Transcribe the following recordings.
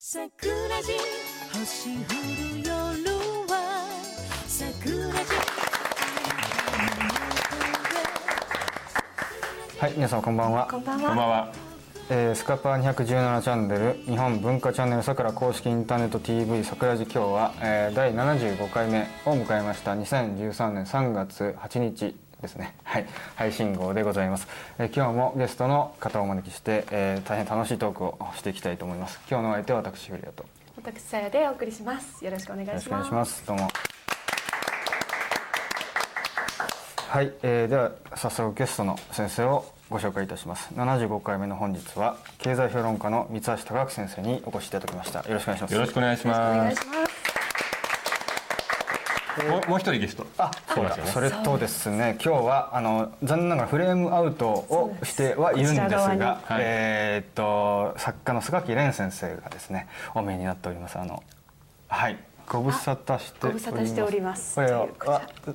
桜地星降る夜は桜地はい、皆さんこんばんは。こんばんこんばは。んは。えースカパー217チャンネル日本文化チャンネルさくら公式インターネット TV 桜寺今日は、えー第75回目を迎えました2013年3月8日ですね。はい。配信号でございます、えー今日もゲストの方をお招きして、えー大変楽しいトークをしていきたいと思います。今日のお相手は私フリアと。よ私さやでお送りします。よろしくお願いします。ろしくお願いします。どうも。はい、えーでは早速ゲストの先生をご紹介いたします。75回目の本日は経済評論家の三橋貴明先生にお越しいただきました。よろしくお願いします。よろしくお願いします。もうもう一人ゲスト。あ、そうだ、そうですよね。それとですね、今日はあの残念ながらフレームアウトをしてはいるんですが、はいえーっと作家の菅木蓮先生がですね、お見えになっております。あのはい、ご無沙汰してご無沙汰しております。これは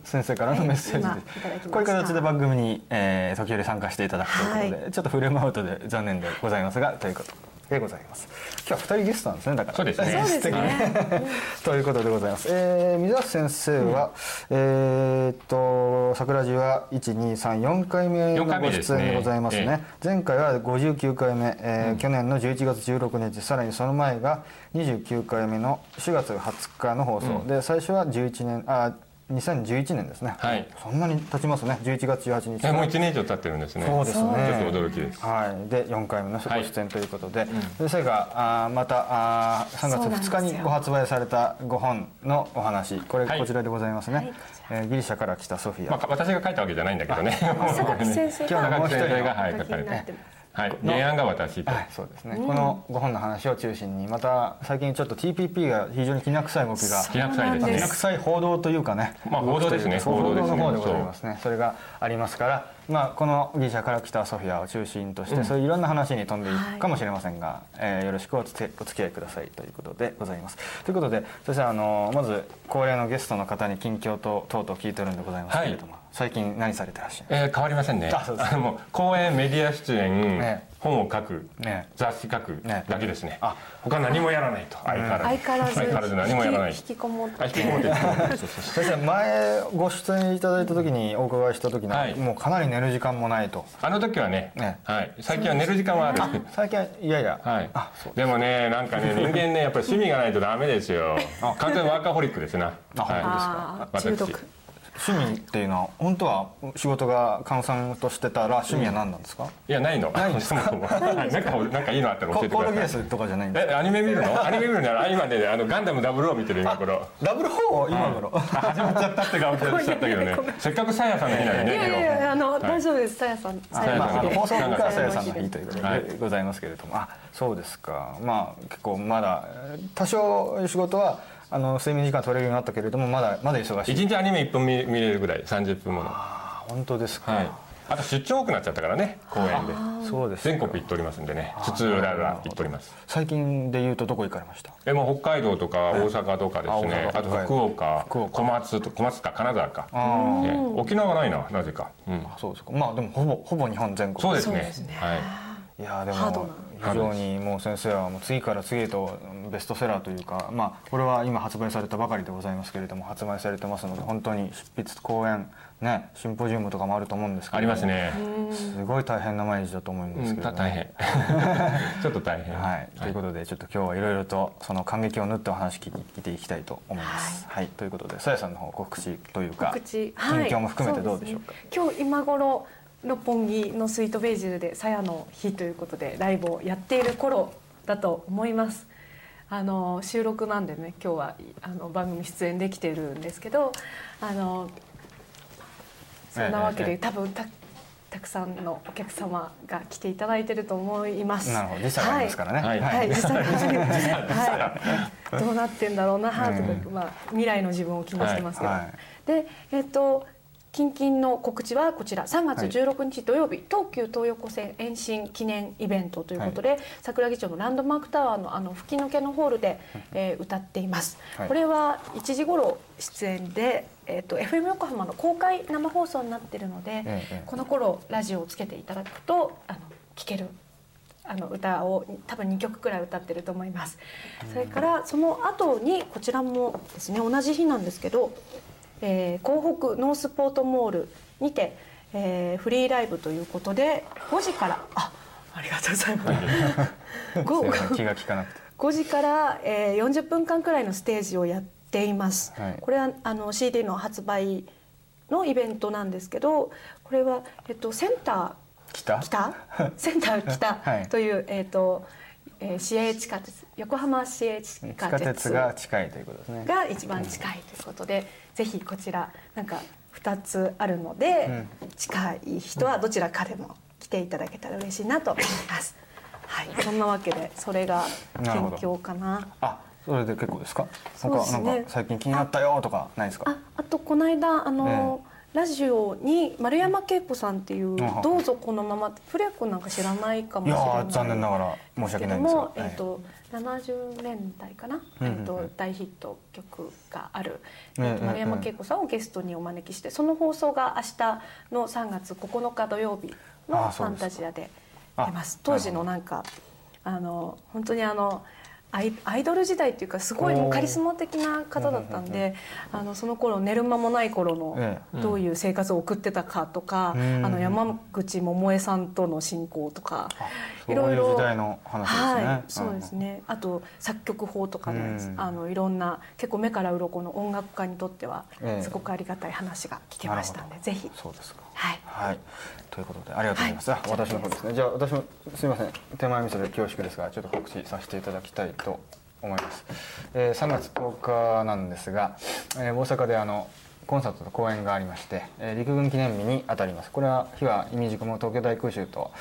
先生からのメッセージです。こういう形で番組に、えー時折参加していただくということで、ちょっとフレームアウトで残念でございますがということでございます。今日は二人ゲストなんですね。だからそうですねそうですね。ということでございます。えー、水橋先生は、えーっと桜地は一二三四回目のご出演でございますね。え前回は五十九回目、えー去年の十一月十六日、さらにその前が二十九回目の四月二十日の放送、で最初は十一年あ。2011年ですね、はい。そんなに経ちますね。11月18日えもう一年以上経ってるんですね。そうですね。ちょっと驚きです。はい、で4回目のごはい出演ということで、先生があーまたあー3月2日にご発売された5本のお話。これ、はい。こちらでございますね、はいこえーギリシャから来たソフィア、まあ私が書いたわけじゃないんだけどね。榊 先生今日のもう一人榊先生が。はいお書かれて。はい。原案が私と。はい、そうですね、この5本の話を中心にまた最近ちょっと TPP が非常にきな臭い動きが気が臭いですね。きな。臭い報道というかね、まあ報道ですね。そう報道の方でございますね。それがありますから、まあ、このギリシャから来たソフィアを中心として、そういういろんな話に飛んでいくかもしれませんが、えーよろしくおつけお付き合いくださいということでございます。ということで先生あのまず恒例のゲストの方に近況と等々聞いてるんでございますけれども、最近何されてらっしゃるえー変わりませんね。あそうです講演メディア出演ね、本を書くね、雑誌書くね。だけですね。あ。他何もやらないと。相変わらず。相変わらず。相変わらず何もやらない引き。引きこもって。あ引きこもってる。先生前ご出演いただいた時にお伺いした時には、はい。もうかなり寝る時間もないと。あの時はね。ね、はい。最近は寝る時間はある。最近はいやいや、はい。あそう、でもねなんかね 人間ねやっぱり趣味がないとダメですよ。完全にワーカホリックですな。あ本当ですか。中毒。趣味っていうのは本当は仕事が閑散としてたら趣味は何なんですか、いやないの。ないんですか？そもそも。なんかなんかいいのあったら教コえてください。コードギアスとかじゃないんですえアニメ見るの？アニメ見るなら今ねあのガンダムダブルを見てる今頃。ダブルフォーを今頃、あ始まっちゃったって顔しちゃったけどねせっかくさやさんの日なのにね。いやいやいやあの、はい。大丈夫です。さやさん。さやさや放送日からさやささんの日ということはいでございますけれども、あそうですか。まあ結構まだえー多少仕事はあの睡眠時間取れるようになったけれどもまだまだ忙しい。一日アニメ一本見見れるぐらい30分もの。はあ本当ですか、い。あと出張多くなっちゃったからね公演で。そうですか。全国行っておりますんでね。津々浦々行っております。最近で言うとどこ行かれました？えもう北海道とか大阪とかですね。あと福岡。福岡。小松と小松か金沢か。あええ。沖縄がないななぜか、うん、あそうですか。まあでもほぼほぼ日本全国。そうですね。そうですね。はい。いやーでハードもな非常にもう先生はもう次から次へとベストセラーというかまあこれは今発売されたばかりでございますけれども発売されてますので本当に執筆講演ねシンポジウムとかもあると思うんですけどありますね。すごい大変な毎日だと思うんですうんけれども、た大変。ちょっと大変。はい、ということでちょっと今日はいろいろとその感激を縫ってお話聞いていきたいと思います。はい、ということでさやさんの方告知というか告知、近況も含めてどうでしょうか？そですね。今日今頃六本木のスイートベージュでさやの日ということでライブをやっている頃だと思います。あの収録なんでね今日はあの番組出演できてるんですけどあのそんなわけで、多分たたくさんのお客様が来ていただいてると思います。なるほど、時差がありますからね。はいはい、実際 はい、どうなってんだろうな、とか、まあ、未来の自分を気にしてますけど。はいはいで、えっ、と。近々の告知はこちら。3月16日土曜日、東急東横線延伸記念イベントということで、桜木町のランドマークタワーのあの吹き抜けのホールで、えー歌っています、はい。これは1時頃出演で、えっと FM 横浜の公開生放送になっているので、ええこの頃ラジオをつけていただくとあの聞けるあの歌を多分2曲くらい歌ってると思います。それからその後にこちらもですね同じ日なんですけど、えー、港北ノースポートモールにて、えー、フリーライブということで5時からあありがとうございます。ごすいません気が利かなくて。5時から、えー、40分間くらいのステージをやっています、はい。これはあの CD の発売のイベントなんですけどこれは、えっと、センタ北？ー北？センター北はい。という、えっとえー市営地下鉄横浜市営地地下下鉄鉄が近いということですね。が一番近いということで、ぜひこちらなんか2つあるので、近い人はどちらかでも来ていただけたら嬉しいなと思います。はい、そんなわけでそれが近況かな。あそれで結構ですか？そうですね。他なんか最近気になったよとかないですか？ああとこの間あの、ラジオに丸山恵子さんっていうあ「どうぞこのまま」古谷君なんか知らないかもしれないー残念ながら申し訳ないんですがけども、えっと70年代かな、えっと大ヒット曲がある、えっと丸山恵子さんをゲストにお招きしてその放送が明日の3月9日土曜日のファンタジアであ出ます。当時のなんかあの本当にあのアイアイドル時代っていうかすごいもうカリスマ的な方だったんであのその頃寝る間もない頃のえどういう生活を送ってたかとか、うん。あの山口百恵さんとの親交とかいう時代の話ですね。はい、そうですね。あと作曲法とかで、うん。あのいろんな結構目から鱗の音楽家にとってはええ。すごくありがたい話が聞けましたんで、ぜひ。そうですかはい。はい、ということでありがとうございます。はいあ私の方ですね。じゃあ私もすみません手前味噌で恐縮ですがちょっと告知させていただきたいと思います。えー、3月10日なんですが、えー、大阪であのコンサートと公演がありまして、えー、陸軍記念日にあたります。これは日は意味軸も東京大空襲と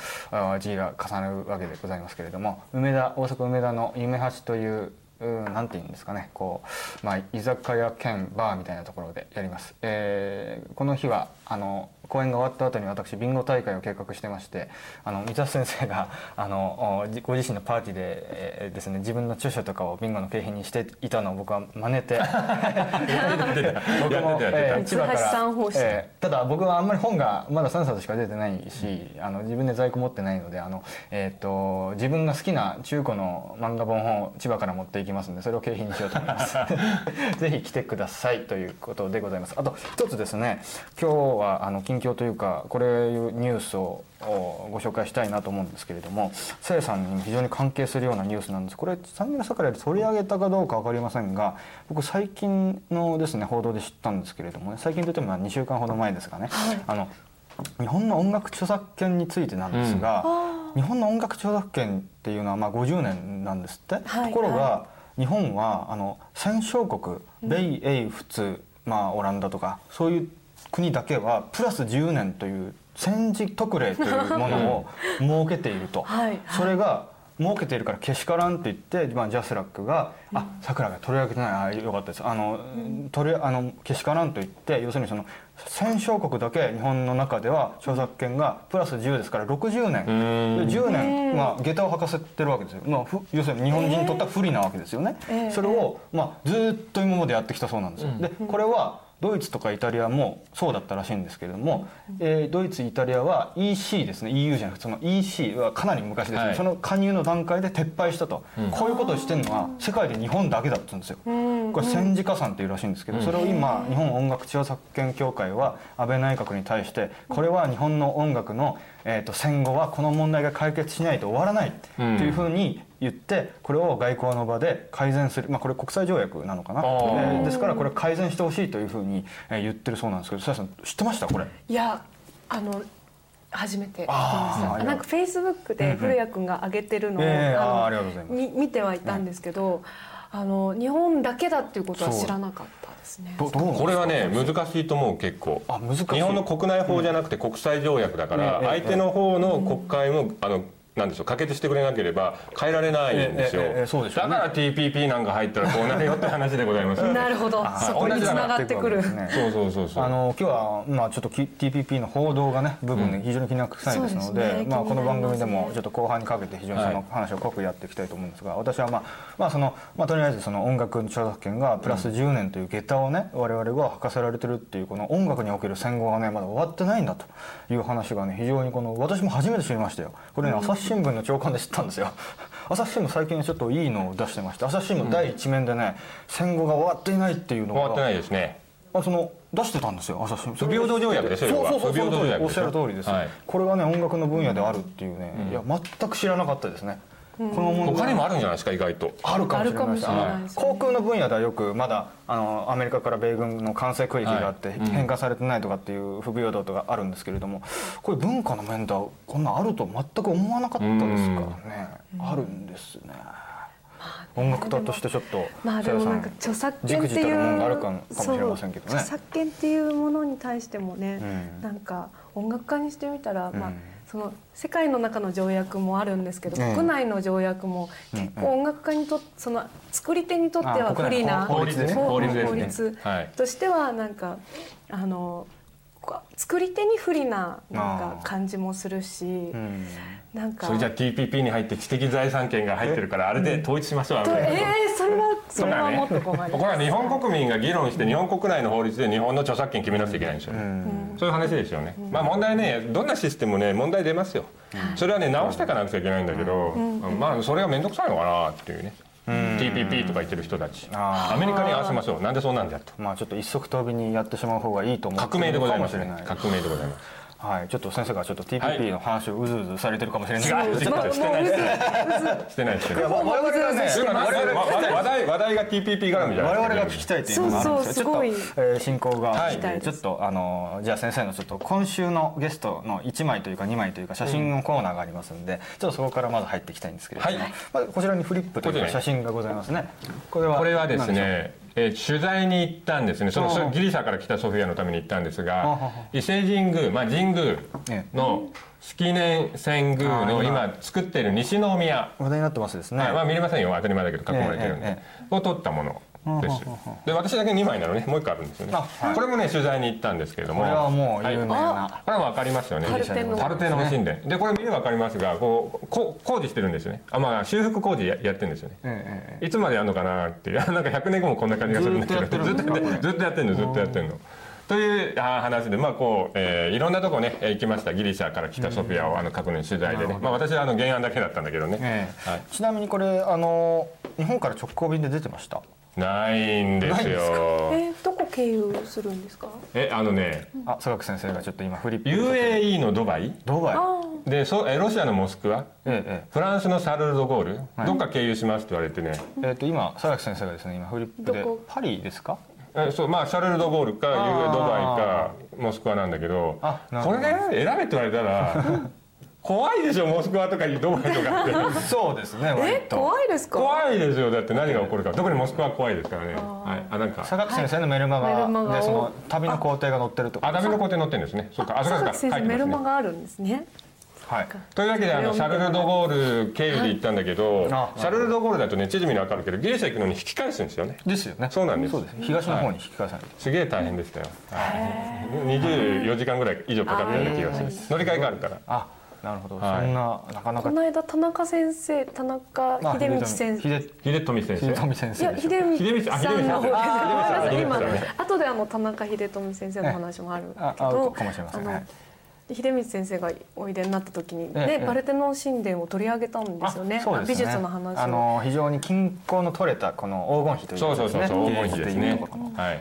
時が重なるわけでございますけれども、梅田大阪梅田の夢八といううんなんて言うんですかねこう、まあ、居酒屋兼バーみたいなところでやります、えーこの日はあの公演が終わった後に私ビンゴ大会を計画してましてあの三田先生が あのご自身のパーティーで、えーですね自分の著書とかをビンゴの景品にしていたのを僕は真似て 僕も、えー千葉からん方式。えーただ僕はあんまり本がまだ3冊しか出てないしあの自分で在庫持ってないのであの、えー、と自分が好きな中古の漫画本を千葉から持っていきますのでそれを景品にしようと思います。ぜひ来てくださいということでございます。あと一つですね今日はあの近況というかこれいうニュースををご紹介したいなと思うんですけれどもせいさんに非常に関係するようなニュースなんです。これ三村さから取り上げたかどうか分かりませんが僕最近のですね報道で知ったんですけれどもね最近といっても2週間ほど前ですかね、あの日本の音楽著作権についてなんですが、日本の音楽著作権っていうのはまあ50年なんですって、はいところが、は日本はあの戦勝国米英仏、まあ、オランダとかそういう国だけはプラス10年という戦時特例というものを設けていると、はいはい。それが設けているからけしからんって言って、まあ、ジャスラックが「あさくらが取り上げてない。あよかったです」あの、取りあのけしからんと言って要するにその戦勝国だけ日本の中では著作権がプラス10ですから60年。んで10年、まあ、下駄を履かせてるわけですよ、まあ、ふ要するに日本人にとっては不利なわけですよね、ええそれを、まあ、ずーっと今までやってきたそうなんですよ、でこれはドイツとかイタリアもそうだったらしいんですけれども、えードイツイタリアは EC ですね。EU じゃなくてその EC はかなり昔ですね、はい。その加入の段階で撤廃したと、こういうことをしてるのは世界で日本だけだったんですよ、これ戦時加算っていうらしいんですけど、それを今日本音楽著作権協会は安倍内閣に対してこれは日本の音楽の、えー、と戦後はこの問題が解決しないと終わらないっていうふうに言ってこれを外交の場で改善する、まあ、これ国際条約なのかな、えー。ーですからこれ改善してほしいというふうにえー言ってるそうなんですけどさやさん知ってました？これ。いやあの初めてなんかフェイスブックで古谷君が上げてるのを、ええあーのありがとうございます。み見てはいたんですけど、あの日本だけだっていうことは知らなかったですね。どどうなんですか？これはね難しいと思う結構。あ難しい。日本の国内法じゃなくて国際条約だから、ええ相手の方の国会も、あのなんでしょう可決してくれなければ変えられないんですよ、えええだから TPP なんか入ったらこうなるよって話でございます。なるほど、そこにつながってくる。ね。そうそうそうそう。あの今日はまあちょっとき TPP の報道がね部分で非常に気な臭いですのそうで,、ですね。まあこの番組でもちょっと後半にかけて非常にそはい。の話を濃くやっていきたいと思うんですが、私はまあまあそのまあとりあえずその音楽著作権がプラス10年という下駄をね我々が履かせられてるっていうこの音楽における戦後がねまだ終わってないんだという話がね非常にこの私も初めて知りましたよ。これね朝日日新聞の朝刊で知ったんですよ。朝日新聞最近ちょっといいのを出してまして朝日新聞第一面でね、戦後が終わっていないっていうのが。終わってないですね。あその出してたんですよ朝日新聞。不平等条約でしょ要はそうそうそう。不平等条約おっしゃる通りです、はい。これがね音楽の分野であるっていうね、いや全く知らなかったですね、この問題他にもあるんじゃないですか意外と。あるかもしれないね。航空の分野ではよくまだあのアメリカから米軍の管制区域があってはい返還されてないとかっていう不平等とかあるんですけれどもこれ文化の面ではこんなんあると全く思わなかったですからね。あるんですね。音楽家としてちょっとまあでもなんか著作権ってじくじたるものがあるいうかもしれませんけどね。そう著作権っていうものに対してもね、うん。なんか音楽家にしてみたら、まあうんその世界の中の条約もあるんですけど、ええ。国内の条約も結構音楽家にとその作り手にとってはあ不利な法律ね。法法律ね。法律はい。としてはなんかあの作り手に不利ななんか感じもするし、うん。なんか。それじゃあ TPP に入って知的財産権が入ってるからあれで統一しましょうあとのねえー、それはそれはもっと困りこれは日本国民が議論して日本国内の法律で日本の著作権決めなくちゃいけないんですよ、そういう話ですよね、まあ問題ねどんなシステムもね問題出ますよ、それはね直していかなくちゃいけないんだけど、まあそれが面倒くさいのかなっていうね、TPP とか言ってる人たち。アメリカに合わせましょう。なんでそうなんだと。まあちょっと一足飛びにやってしまう方がいいと思って革命でございかますもしれない革命でございますはいちょっと先生がちょっとはい。TPP の話をうずうずされてるかもしれない。違う ですしてないしてないしてないしてない我々がね話題話題が TPP 絡みじゃない我々が聞きたいっていうのがあるんですよそうそうちょっと、えー進行がちょっとあのじゃあ先生のちょっと今週のゲストの1枚というか2枚というか写真のコーナーがありますんで、ちょっとそこからまず入っていきたいんですけれども、はい。まずこちらにフリップというか写真がございますね。これはこれはですね、えー取材に行ったんですね。そのギリシャから来たソフィアのために行ったんですが伊勢神宮、まあ、神宮えの式年遷宮の今今作っている西宮、話題になってますですね、はいまあ、見れませんよ。当たり前だけど囲まれてるんで、ええを撮ったもので私だけ2枚なのね。もう1個あるんですよね、あはい。これもね取材に行ったんですけれども。これはもう有名な、はいこれは分かりますよね。パルテノン神殿で。これ見れば分かりますがこうこ工事してるんですよね。あまあ修復工事ややってるんですよね。いつまでやるのかなっていう。なんか100年後もこんな感じがするんだけど。ずっとやってるの。ずっとやってんの。という話で、まあこうえーいろんなとこねえー行きました。ギリシャから来たソフィアをあの確認取材でね、まあ、私はあの原案だけだったんだけどね、ええ。はい。ちなみにこれあの日本から直行便で出てました？ないんですよ。えー、どこ経由するんですか？えあのねあ佐学先生がちょっと今フリップ。UAE のドバイ。ドバイ。あでそえロシアのモスクワ？えええフランスのシャルル・ド・ゴール、はい。どっか経由しますって言われてね。ええーと今佐学先生がですね今フリップで。どこ？パリですか？えそうまあシャルル・ド・ゴールかあー。ドバイかモスクワなんだけど。あなるほど。これね選べって言われたら 怖いでしょモスクワとかドバイとかって。そうですね割怖いですか？怖いですよ。だって何が起こるか。特にモスクワは怖いですからねはい。あなんか。佐学先生のメルマガ。でその旅の工程が載ってるとあダメの工程載ってるんですね。そうか。あそうか先生メそうか書いてますね。ルマがあるんですね。はい。というわけであのシャルル・ド・ゴール経由で行ったんだけどあシャルル・ド・ゴールだとね地図見るの分かるけどギリシャ行くのに引き返すんですよね。ですよね。そうなんですそうです東の方に引き返さないと。すげえ大変でしたよ。24時間ぐらい以上かかったような気がする。乗り換えがあるから。あなるほど。そはい。んななかなか。この間田中先生田中あ秀道先生。秀秀富先生。秀富先いや生でしょ。秀秀道さんの方です今秀道さん。ね後であの田中秀富先生の話もあるけああるどかもしれません。秀道先生がおいでになった時にええねパルテノン神殿を取り上げたんですよね。美術の話あをの非常に均衡の取れたこの黄金比というそうそうそうそう。黄金比ですね。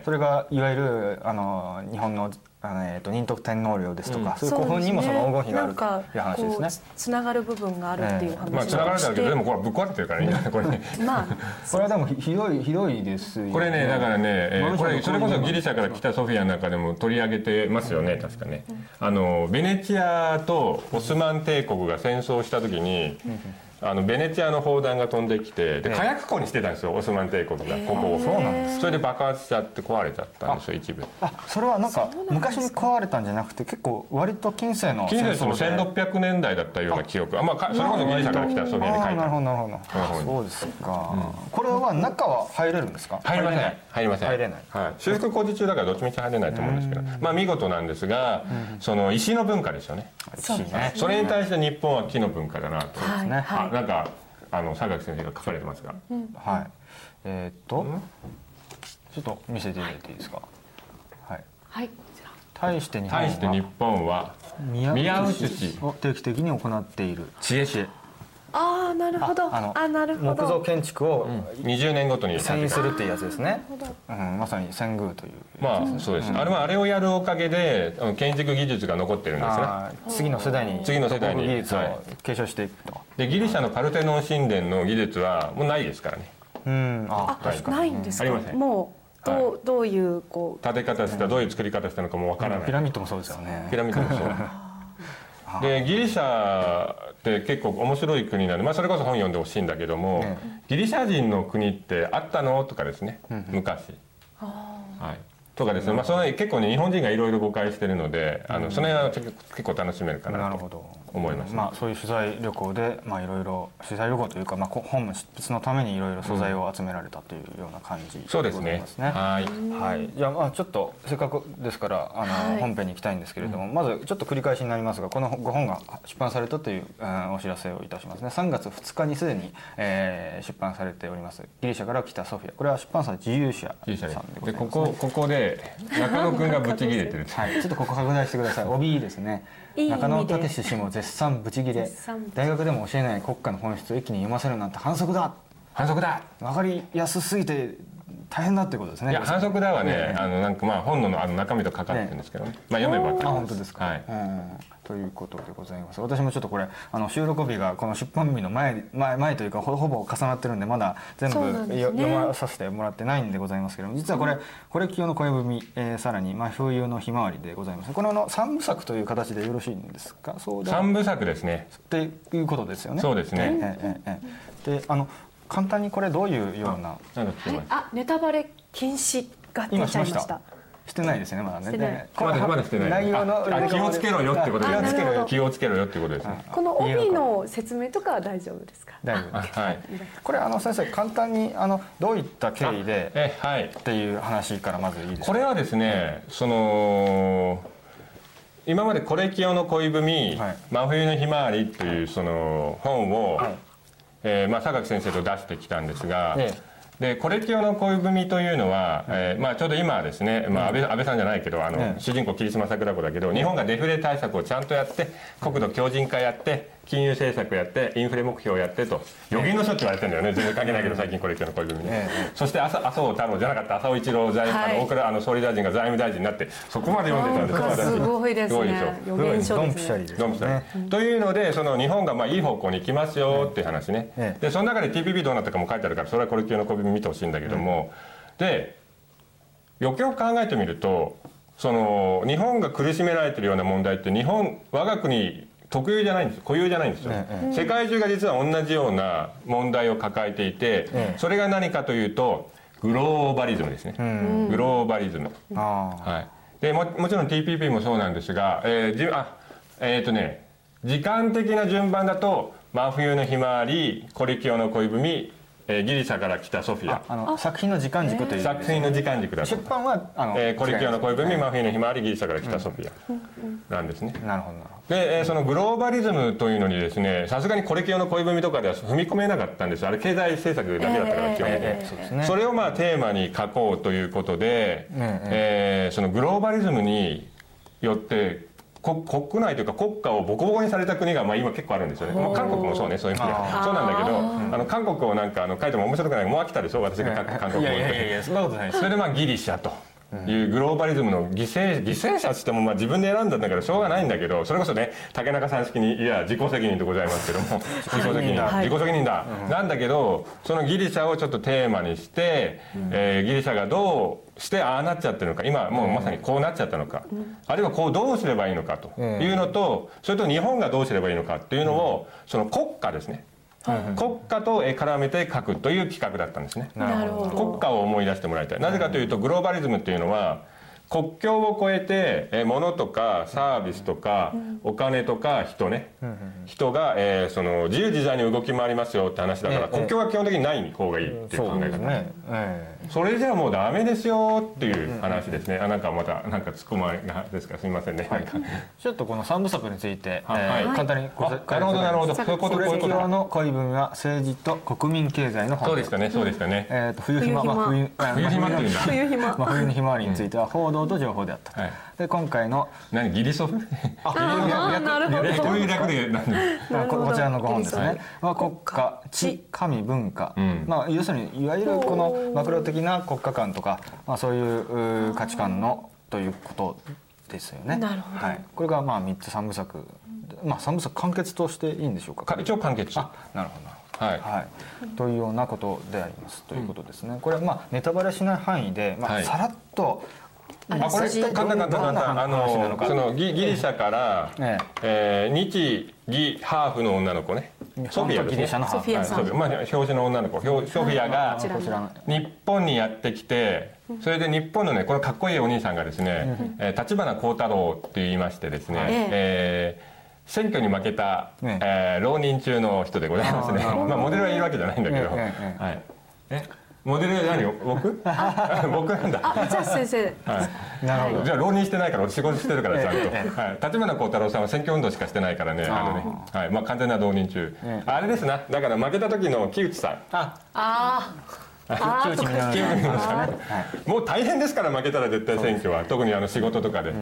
それがいわゆるあの日本のあの、えー、と仁徳天皇陵ですとか、うん。そういう古墳にもその黄金比があるという話ですね。つつながる部分があるっていう話をまあ繋がられたけどでもこれぶっ壊れてるからいいんだねこれ。ねまあ これはでもひひどいひどいですよ、ね。これねだからね、えーこれそれこそギリシャから来たソフィアの中でも取り上げてますよね確かね。あのベネチアとオスマン帝国が戦争した時にあのベネチアの砲弾が飛んできてでええ。火薬庫にしてたんですよオスマン帝国が。ここをそうなんです。それで爆発しちゃって壊れちゃったんですよ一部。あそれはなんか昔に壊れたんじゃなくて結構割と近世の近戦世の争で。1600年代だったような記憶。あまあかそれこそギリシャから来たソフィアに書いあーなるほたどなるほど。ほどそうですか。これは中は入れるんですか？入りません。入りません。入れない。はい、修復工事中だからどっちみち入れないと思うんですけどまあ見事なんですがその石の文化ですよね。そうですねそれに対して日本は木の文化だなと。ねはいはあなんかあの佐垣先生が書かれてますがはい。えーっとちょっと見せていただいていいですか？はい。はい対して日本は対して日本は宮宮内内市を定期的に行っている知恵市ああなるほど。あのあなるほ木造ど建築を20年ごとに遷移するっていうやつですね。うん、まさに遷宮というまあそうです、あれはあれをやるおかげでうん建築技術が残ってるんですね。次の世代に次の世代に技術をはい。継承していくと、でギリシャのパルテノン神殿の技術はもうないですからね。うんああ確かに。ないんですか？ありません。もうどう,、はどういうこう。建て方したどういう作り方したのかもわからない。ピラミッドもそうですよね。ピラミッドもそう でギリシャって結構面白い国なんで、まあ、それこそ本読んでほしいんだけども、えギリシャ人の国ってあったの？とかですね。昔、はい、とかですね、まあ、その結構ね日本人がいろいろ誤解してるのであのその辺は結構結構楽しめるかなと。なるほど思います、まあ、そういう取材旅行でまあいろいろ取材旅行というか、まあ、こ本執筆のためにいろいろ素材を集められたというような感じでそうですね。ございますね。はい。はい、じゃあまあちょっとせっかくですからあの、はい。本編に行きたいんですけれども、まずちょっと繰り返しになりますがこのご本が出版されたという、うんお知らせをいたしますね。3月2日にすでに、えー出版されております。ギリシャから来たソフィア。これは出版社自由社さんでごででざいます、ね、ここここで中野くんがブチ切れてるはい、ちょっとここ拡大してください。帯ですね。中野武氏も絶賛ブチギレ。大学でも教えない国家の本質を一気に読ませるなんて反則だ。反則だわかりやすすぎて大変だってことですね。いや反則だはね、ええあのなんかまあ本のあの中身と書かれてるんですけどね、まあ読めば分かりあます本当ですか。はいうんということでございます。私もちょっとこれあの収録日がこの出版日の前前前というかほほぼ重なってるんでまだ全部ねよ読まさせてもらってないんでございますけども実はこれこれ清の恋文、えーさらに真冬のひまわりでございます。このあの三部作という形でよろしいんですか？そうで三部作ですねっていうことですよね。そうですねええええであの簡単にこれどういうようなあネタバレ禁止が出今しましちゃいました。た。してないですねまだね。まだまだしてない内容の気をつけろよってことですね。気をつけろよ。気をつけろよってことですね。この帯の説明とかは大丈夫ですか？大丈夫です。はい。これあの先生簡単にあのどういった経緯でえはい。っていう話からまずいいですか？これはですねその今まで「コレキオの恋文、はい。真冬のひまわり」というその本を、はいえーまあ、榊先生と出してきたんですが、えでコレキオの恋文というのは、えーまあ、ちょうど今はですね、まあ、安倍安倍さんじゃないけどあの、ええ。主人公桐島桜子だけど日本がデフレ対策をちゃんとやって国土強靭化やって金融政策やってインフレ目標やってと。予言の書って言われてるんだよね。全然関係ないけど最近コレキオの恋文に、え。そして麻麻生太郎じゃなかった浅尾一郎財、はい。あの大倉あの総理大臣が財務大臣になってそこまで読んでたんです。すごいですすごいでしょ。ね予言書ドンですね。ピシャリですドンピシャね。リ。というのでその日本がまあいい方向に行きますよっていう話ね、ええ。でその中で TPP どうなったかも書いてあるからそれはこれ級の小文見てほしいんだけども、でよくよく考えてみるとその日本が苦しめられてるような問題って日本我が国特有じゃないんです固有じゃないんですよ、え世界中が実は同じような問題を抱えていて、ええ。それが何かというとグローバリズムですね、ん。グローバリズム。はい、でももちろん TPP もそうなんですが、えーじあえっ、とね時間的な順番だと真冬のひまわりコリキオの恋文、えーギリシャから来たソフィア。あの作品の時間軸という。作品の時間軸だと。出、版はあの、えーコリキオの恋文真冬のひまわりギリシャから来たソフィアなんですね。なるほどで、えーそのグローバリズムというのにですねさすがにコレキオの恋文とかでは踏み込めなかったんです。あれ経済政策だけだったから基ど。本的に。ええそれをまあテーマに書こうということで、えーそのグローバリズムによってこ国内というか国家をボコボコにされた国がまあ今結構あるんですよね、まあ、韓国もそうねそういう意味では。そうなんだけどあの韓国をなんかあの書いても面白くない。もう飽きたでしょ？私が書く韓国い語やいやいやいやそんなことない。それでまあギリシャというグローバリズムの犠牲犠牲者っつってもまあ自分で選んだんだからしょうがないんだけどそれこそね竹中さん式にいや自己責任でございますけども自己責任だはい。自己責任だ、なんだけどそのギリシャをちょっとテーマにして、えーギリシャがどうしてああなっちゃってるのか今もうまさにこうなっちゃったのか、あるいはこうどうすればいいのかというのと、それと日本がどうすればいいのかっていうのを、その国家ですね、国家とえー絡めて書くという企画だったんですね。国家を思い出してもらいたい。なぜかというとグローバリズムっていうのは国境を越えてえー物とかサービスとかお金とか人ね。人がえーその自由自在に動き回りますよって話だからええ。国境は基本的にない方がいいっていう考え方。ですね。えそれじゃもうダメですよっていう話ですね。あなんかまたなんか突っ込まれがですか？すみませんね。なんかえちょっとこの三部作について、はい。えーはい。簡単にごあなるほどなるほど。そういうことこういうこと。今の恋文は政治と国民経済の本そうでしたねそうでしたね。えー、と冬暇冬暇。まあ冬暇っていうんだ。冬暇まあ冬のひまわりについては報道想と情報であった。と、はい。で今回の何ギリソフあーなるほど。ここちらの5本ですね、まあ、国家地地神文化、うん。まあ、要するにいわゆるこのマクロ的な国家観とか、まあ、そういう価値観のということですよね。なるほど。はい、これがまあ3つ3部作、まあ、3部作完結としていいんでしょうか。か一応完結あなるほど。はい。はい、というようなことであります。ということですね。これはまあネタバレしない範囲で、まあはい。さらっと、あこれ筋簡単簡単簡単あのそのギギリシャから、ええ。ー日ギハーフの女の子ね。ソフィアですね。ソフィアさん。まあ表紙の女の子。表ソフィアが日本にやってきてそれで日本のねこれかっこいいお兄さんがですねえー立花幸太郎って言いましてですね、ええ。えー選挙に負けた、ええ。ー浪人中の人でございますね。まあモデルはいるわけじゃないんだけど、ええええ。はい。えモデル何？僕？僕なんだ。あじゃあ先生。はい。なるほど。じゃあ浪人してないから俺仕事してるからちゃんと、えはい、立花幸太郎さんは選挙運動しかしてないからねあのね、はい。まあ、完全な浪人中、えあれですな。だから負けた時の木内さん。あ、あもう大変ですから負けたら絶対選挙は特にあの仕事とかで、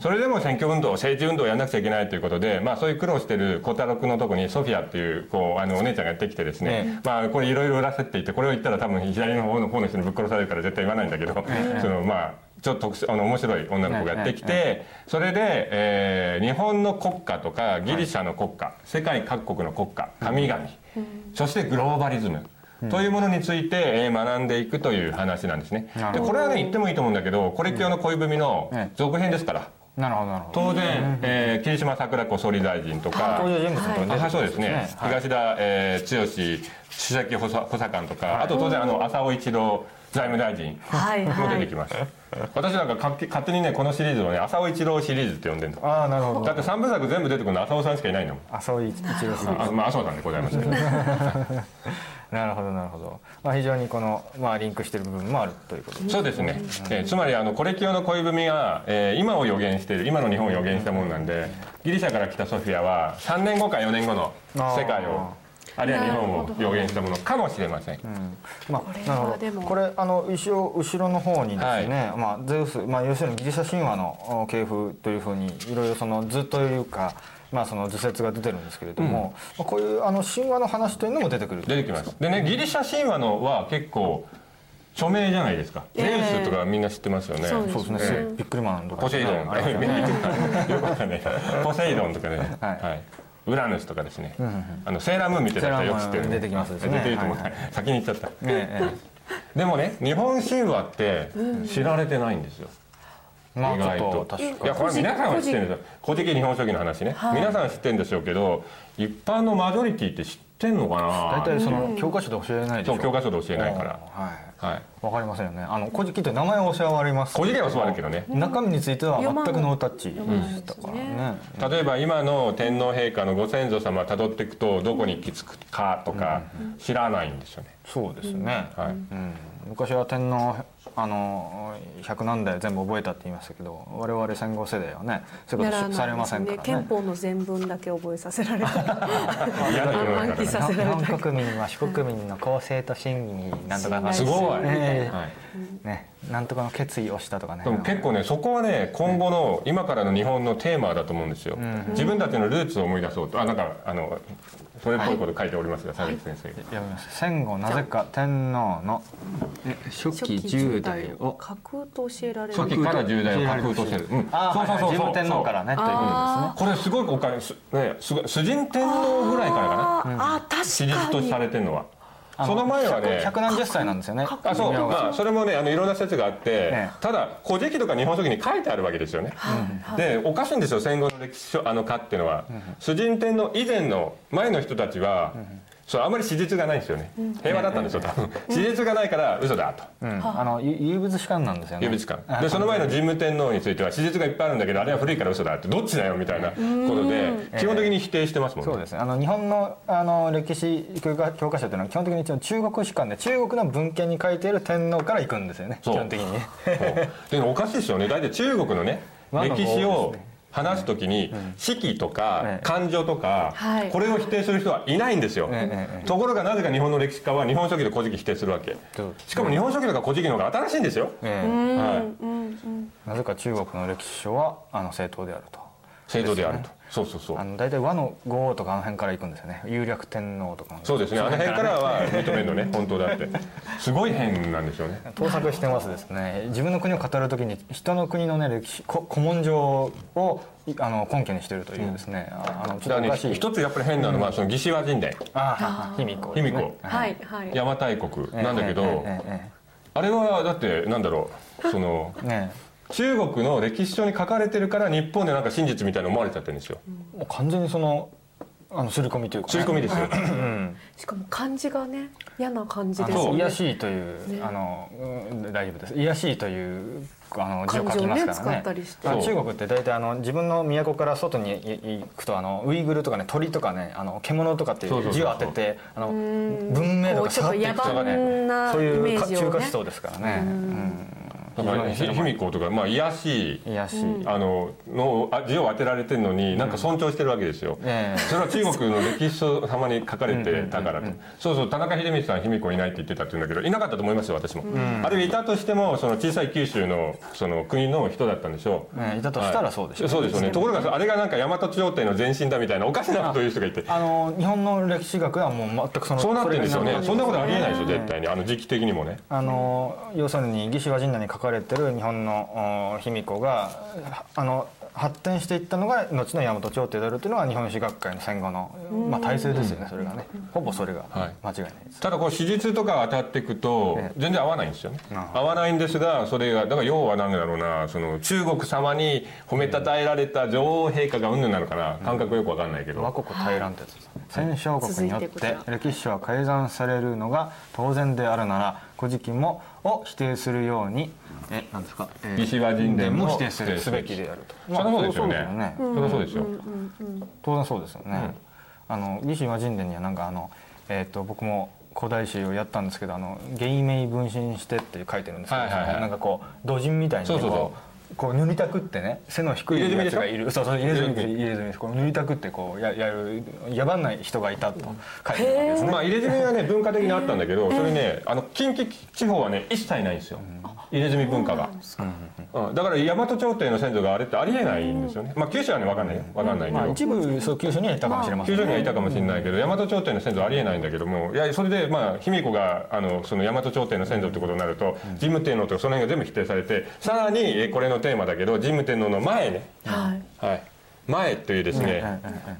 それでも選挙運動政治運動をやらなくちゃいけないということで、まあ、そういう苦労してる小太郎君のとこにソフィアっていうこうあのお姉ちゃんがやってきてですね、まあ、これいろいろ裏設っていてこれを言ったら多分左の方の方の人にぶっ殺されるから絶対言わないんだけど、そのまあちょっと特殊あの面白い女の子がやってきて、それで、えー日本の国家とかギリシャの国家、世界各国の国家神々、そしてグローバリズムというものについて、えー学んでいくという話なんですね。でこれはね言ってもいいと思うんだけどこれ教の恋文のええ続編ですから。なるほどなるほど。当然、えー桐島桜子総理大臣とか登場そうですね、はい。東田、えー、剛首席補佐補佐官とか、あと当然あの浅尾一郎財務大臣。はいもはい。出てきます、私なんか勝手勝手にねこのシリーズをね浅尾一郎シリーズって呼んでるの。ああなるほど。だって3部作全部出てくるの浅尾さんしかいないの。浅尾一郎さん。あまあ麻生さんでございますけど なるほどなるほど。まあ非常にこのまあリンクしている部分もあるということです。そうですね、えーつまりあのコレキオの恋文が、えー今を予言している今の日本を予言したものなんでギリシャから来たソフィアは3年後か4年後の世界をあるいは日本を予言したものかもしれません、まこれあ、なるほはでも。どこれあの後ろ後ろの方にですね、まあ、ゼウス、まあ、要するにギリシャ神話のお系譜というふうにいろいろその図というか、まあ、その図説が出てるんですけれども、まあ、こういうあの神話の話というのも出てくる。出てきます。でねギリシャ神話のは結構著名じゃないですか、ええゼウスとかみんな知ってますよね。そうそうですね、えビックリマンとかえポセイドン、ありますよね。よくわかんない。ポセイドンとかね、はい。はいウラヌスとかですね、あのセーラームーン見てた人はよく知ってる、セーラームーン出てきますね。出てると思った、はい先に言っちゃった。えええでもね日本神話って知られてないんですよ、えまあ意外と。と確かいやこれ皆さんは知ってるんですよ。古事。記日本書紀の話ね、皆さん知ってるんでしょうけど一般のマジョリティって知ってんのかな？大体その教科書で教えないでしょ。そう教科書で教えないから。はいはい。わかりませんよね。あの古事記って名前は教わります古事記は教わるけどね。中身については全くノータッチでしたからね。例えば今の天皇陛下のご先祖様たどっていくとどこに行き着くかとか知らないんですよね、そうですね、はい。うん、昔は天皇あの百何代全部覚えたって言いましたけど我々戦後世代はねそういうことされませんからね。憲法の全文だけ覚えさせられた 暗記させられた日本国民は四国民の公正と真偽になんとかすごい、えはい。えね。なんとかの決意をしたとかね。でも結構ねそこはね今後の今からの日本のテーマだと思うんですよ、自分たちのルーツを思い出そうと。あなんかあのそれっぽいこと書いておりますが佐口先生。読みます。戦後なぜか天皇のえ初期10代を架空と教えられる。初期から10代を架空としてる、うん、あそうそうそう。そう天皇からね。ということですね。あこれすごいお金すねすごい主人天皇ぐらいからかなあーあ確かにとされてるのはその前はね百何十歳なんですよねあそうまあそれもねあのいろんな説があって、ええただ「古事記」とか「日本書紀」に書いてあるわけですよね。でおかしいんですよ戦後の歴史書あの家っていうのは、主人天皇以前の前の人たちは、そうあまり史実がないんですよね、平和だったんですよ多分。史実がないから嘘だと。うん。あ。のゆ有物史観なんですよね。有物館。でその前の神武天皇については史実がいっぱいあるんだけどあれは古いから嘘だってどっちだよみたいなことで基本的に否定してますもんね。そうですね。あの日本のあの歴史教科教科書というのは基本的に中国史観で中国の文献に書いている天皇から行くんですよね。基本的にね。でもおかしいですよね。大体中国のね。歴史を話す時に四季とかええ。感情とかはい。これを否定する人はいないんですよ。ところがなぜか日本の歴史家は日本書紀と古事記否定するわけ。しかも日本書紀とか古事記の方が新しいんですよ。なぜか中国の歴史書はあの正当であると。正当であるとそうそうそう。あの大体和の号とかあの辺から行くんですよね。有略天皇とかそうですね。あの辺からは認めるのね。本当だって。すごい変なんですよね。盗作してますですね。自分の国を語るときに人の国のね歴史こ古文書をいあの根拠にしてるというですね、ああのちょっとおかしい、一つやっぱり変なのはその義士和神殿ああ卑弥呼。卑弥呼。はい。はい邪馬台国なんだけどええええあれはだってなんだろう。そのええ。ね中国の歴史書に書かれてるから日本でなんか真実みたいな思われちゃってるんですよ。えもう完全にそのあの刷り込みというか、ね、刷り込みですよ。しかも漢字がね嫌な感じですよね。癒やしいという、ね。あのうん大丈夫です。癒やしいというあの字を書きますからね。使ったりして。あのそう中国って大体あの自分の都から外にい行くとあのウイグルとかね鳥とかねあの獣とかっていそう字を当ててあのん。文明度こうちょっとが下がっていくとかねそういうイメージをね。中華思想ですからね、うんだからひ卑弥呼とかまあ癒やし。い癒やしい、あののあ字を当てられてるのになんか尊重してるわけですよ、ええ。それは中国の歴史書様に書かれてたからと。そうそう田中秀道さん卑弥呼いないって言ってたって言うんだけどいなかったと思いますよ私も、あるいはいたとしてもその小さい九州のその国の人だったんでしょう、ええいたとしたらそうでしょう、そうですよね。ところがあれがなんか大和朝廷の前身だみたいなおかしなことを言う人がいて。あの日本の歴史学はもう全くそのそうなってるんですよね。そんなことありえないですよええ絶対に。あの時期的にもね。あの要するに義士和神代に書かれてる日本のお卑弥呼があの発展していったのが後の大和朝廷であるというのが日本史学会の戦後の、まあ、体制ですよねそれがね。ほぼそれがはい。間違いない。です、ただこう史実とか当たっていくとええ。全然合わないんですよね。あ合わないんですがそれがだから要は何だろうなその中国様に褒めたたえられた女王陛下がうんぬんなのかな感覚よくわかんないけど。和国大乱ってやつです戦勝国によって歴史書は改ざんされるのが当然であるなら古事記もを否定するようにえ何ですか、えー西和神殿もも否定するすべきであると。そりゃそうですよね。まあそりゃそうですよ。当然そうですよね、あの義士和神殿にはなんかあの、えー、と僕も古代史をやったんですけどあの「芸名分身して」って書いてるんですけど、はいはいはい。なんかこう土人みたいにこうそうそう。そうこう塗りたくってね背の低いやつがいる。そうそう入れ墨入れ墨。こう塗りたくってこうややる野蛮な人がいたと書いてるわけですね、まあ入れ墨はね文化的にあったんだけどそれねあの近畿地方はね一切ないんですよ入れ墨文化が。うん。だから大和朝廷の先祖があれってありえないんですよね。まあ九州はね分かんないよ分かんないけまあ、ど一部そう九州にはいたかもしれません九州にはいたかもしれないけど大和朝廷の先祖ありえないんだけどもいやそれでまあ卑弥呼があのその大和朝廷の先祖ってことになると神武天皇とかその辺が全部否定されてさらにえこれのテーマだけど神武天皇の前ね。はい。はい。前というですね。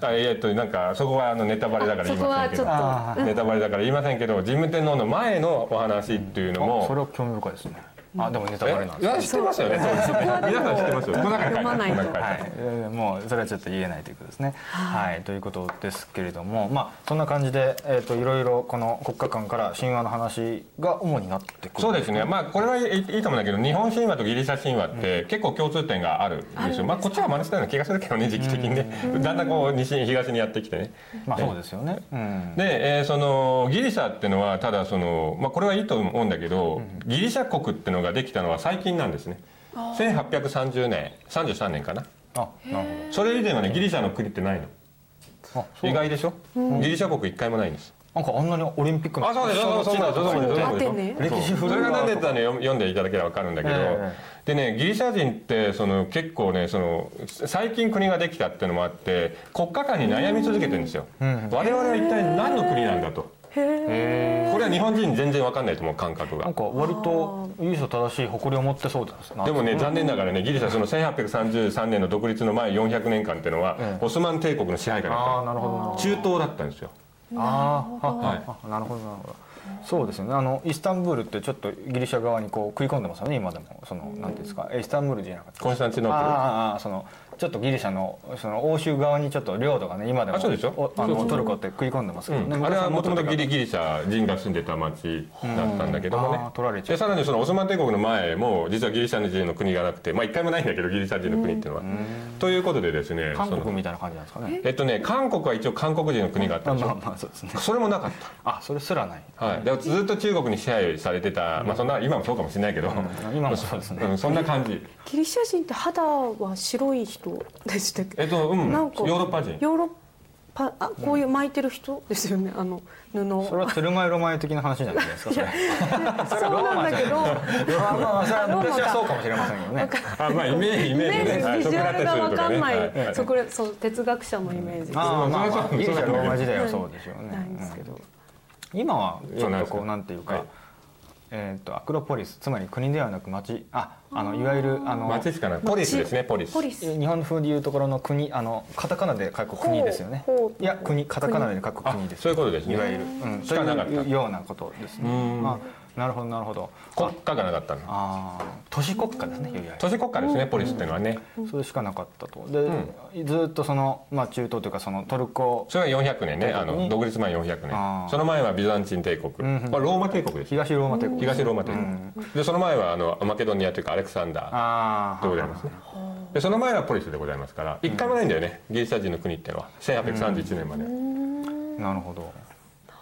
あえっとなんかそこはあのネタバレだからそ言いませんけど。ネタバレだから言いませんけど神武天皇の前のお話っていうのあそれもは興味深いですねあでもネタバレなんですや知ってますよね。皆さん知ってますよ読まないと。はい、えーもうそれはちょっと言えないということですね。はい、ということですけれども、まあそんな感じでえっ、といろいろこの国家間から神話の話が主になってくる。そうですね、まあ、これはいいと思うんだけど日本神話とギリシャ神話って結構共通点があるんですよ、まあ、こっちは真似したような気がするけどね時期的にね、だんだんこう西に東にやってきてね。まあそうですよね。うん。で、えーそのギリシャっていうのはただその、まあ、これはいいと思うんだけど、ギリシャ国ってのができたのは最近なんですね。1830年33年かな。あ、なるそれ以前はねギリシャの国ってないの。意外でしょ、ギリシャ国一回もないんです。なんかあんなにオリンピックのあそうですそうです。そうですそうですアテネ歴史古いそれが何でっ読読んでいただければ分かるんだけど、えでねギリシャ人ってその結構ねその最近国ができたっていうのもあって国家間に悩み続けてるんですよ、我々は一体何の国なんだとこれは日本人全然分かんないと思う感覚が。なんか割と由緒正しい誇りを持ってそうですな。でもね残念ながらねギリシャその1833年の独立の前400年間っていうのは、ええ。オスマン帝国の支配下だっああなるほどなるほど。た中東だったんですよ。あーあ、はいあなるほどなるほど。そうですよね。あのイスタンブールってちょっとギリシャ側にこう食い込んでますよね今でも。そのなんていうんですか。えイスタンブールじゃなかった。コンスタンチノープル。あーあそのちょっとギリシャのその欧州側にちょっと領土がね今でもあそうでしょ？おあのトルコって食い込んでますけどね、あれはもともとギリリギリシャ人が住んでた町だったんだけどもね。取られちゃうでさらにそのオスマン帝国の前も実はギリシャ人の国がなくてまあ一回もないんだけどギリシャ人の国っていうのは。ということでですね韓その国みたいな感じなんですかね。えっとね韓国は一応韓国人の国があったでしょ？まあまあそうですね。それもなかっあそれすらない。た、ははい、でずっと中国に支配されてた、まあ、そんな今もそうかもしれないけど、今もそうですね。うん。そんな感じ。ギリシャ人って肌は白い人でしたっけ？えっとうん。ヨなんかーロッパ人。ヨーロッパあこういう巻いてる人ですよね。あの布。それはテルマエロマエ的な話じゃないですかそれ。そうなんだけど。まあまあそれは昔はそうかもしれませんけどねあまあイメージイメージね。はいージビジュアルが分かんない、はいはい。そこでそう哲学者のイメージ。ああまあまあギリシャローマ時代はそうでしょうね。ないんですけど、今はちょっとこうなんていうか、はいえー、とアクロポリスつまり国ではなく町ああのいわゆるあの街しかないポリスですねポリス。ポリス。日本風でいうところの国あのカタカナで書く国ですよね。いや国カタカナで書く国です。そういうことですね。いわゆる、うん、しそうかなかった。いうようなことですね。ん。あなるほどなるほど。国家がなかったの。ああ都市国家ですね都市国家ですねポリスっていうのはね。それしかなかったと。で、ずっとその、まあ、中東というかそのトルコ。それが400年ねあのに。独立前400あー。年その前はビザンチン帝国。こんれローマ帝国です東ローマ帝国。東ローマ帝国。でその前はあのマケドニアというかアレクサンダーでございますね。でその前はポリスでございますから一回もないんだよねギリシャ人の国っていうのは1831年まで。なるほど。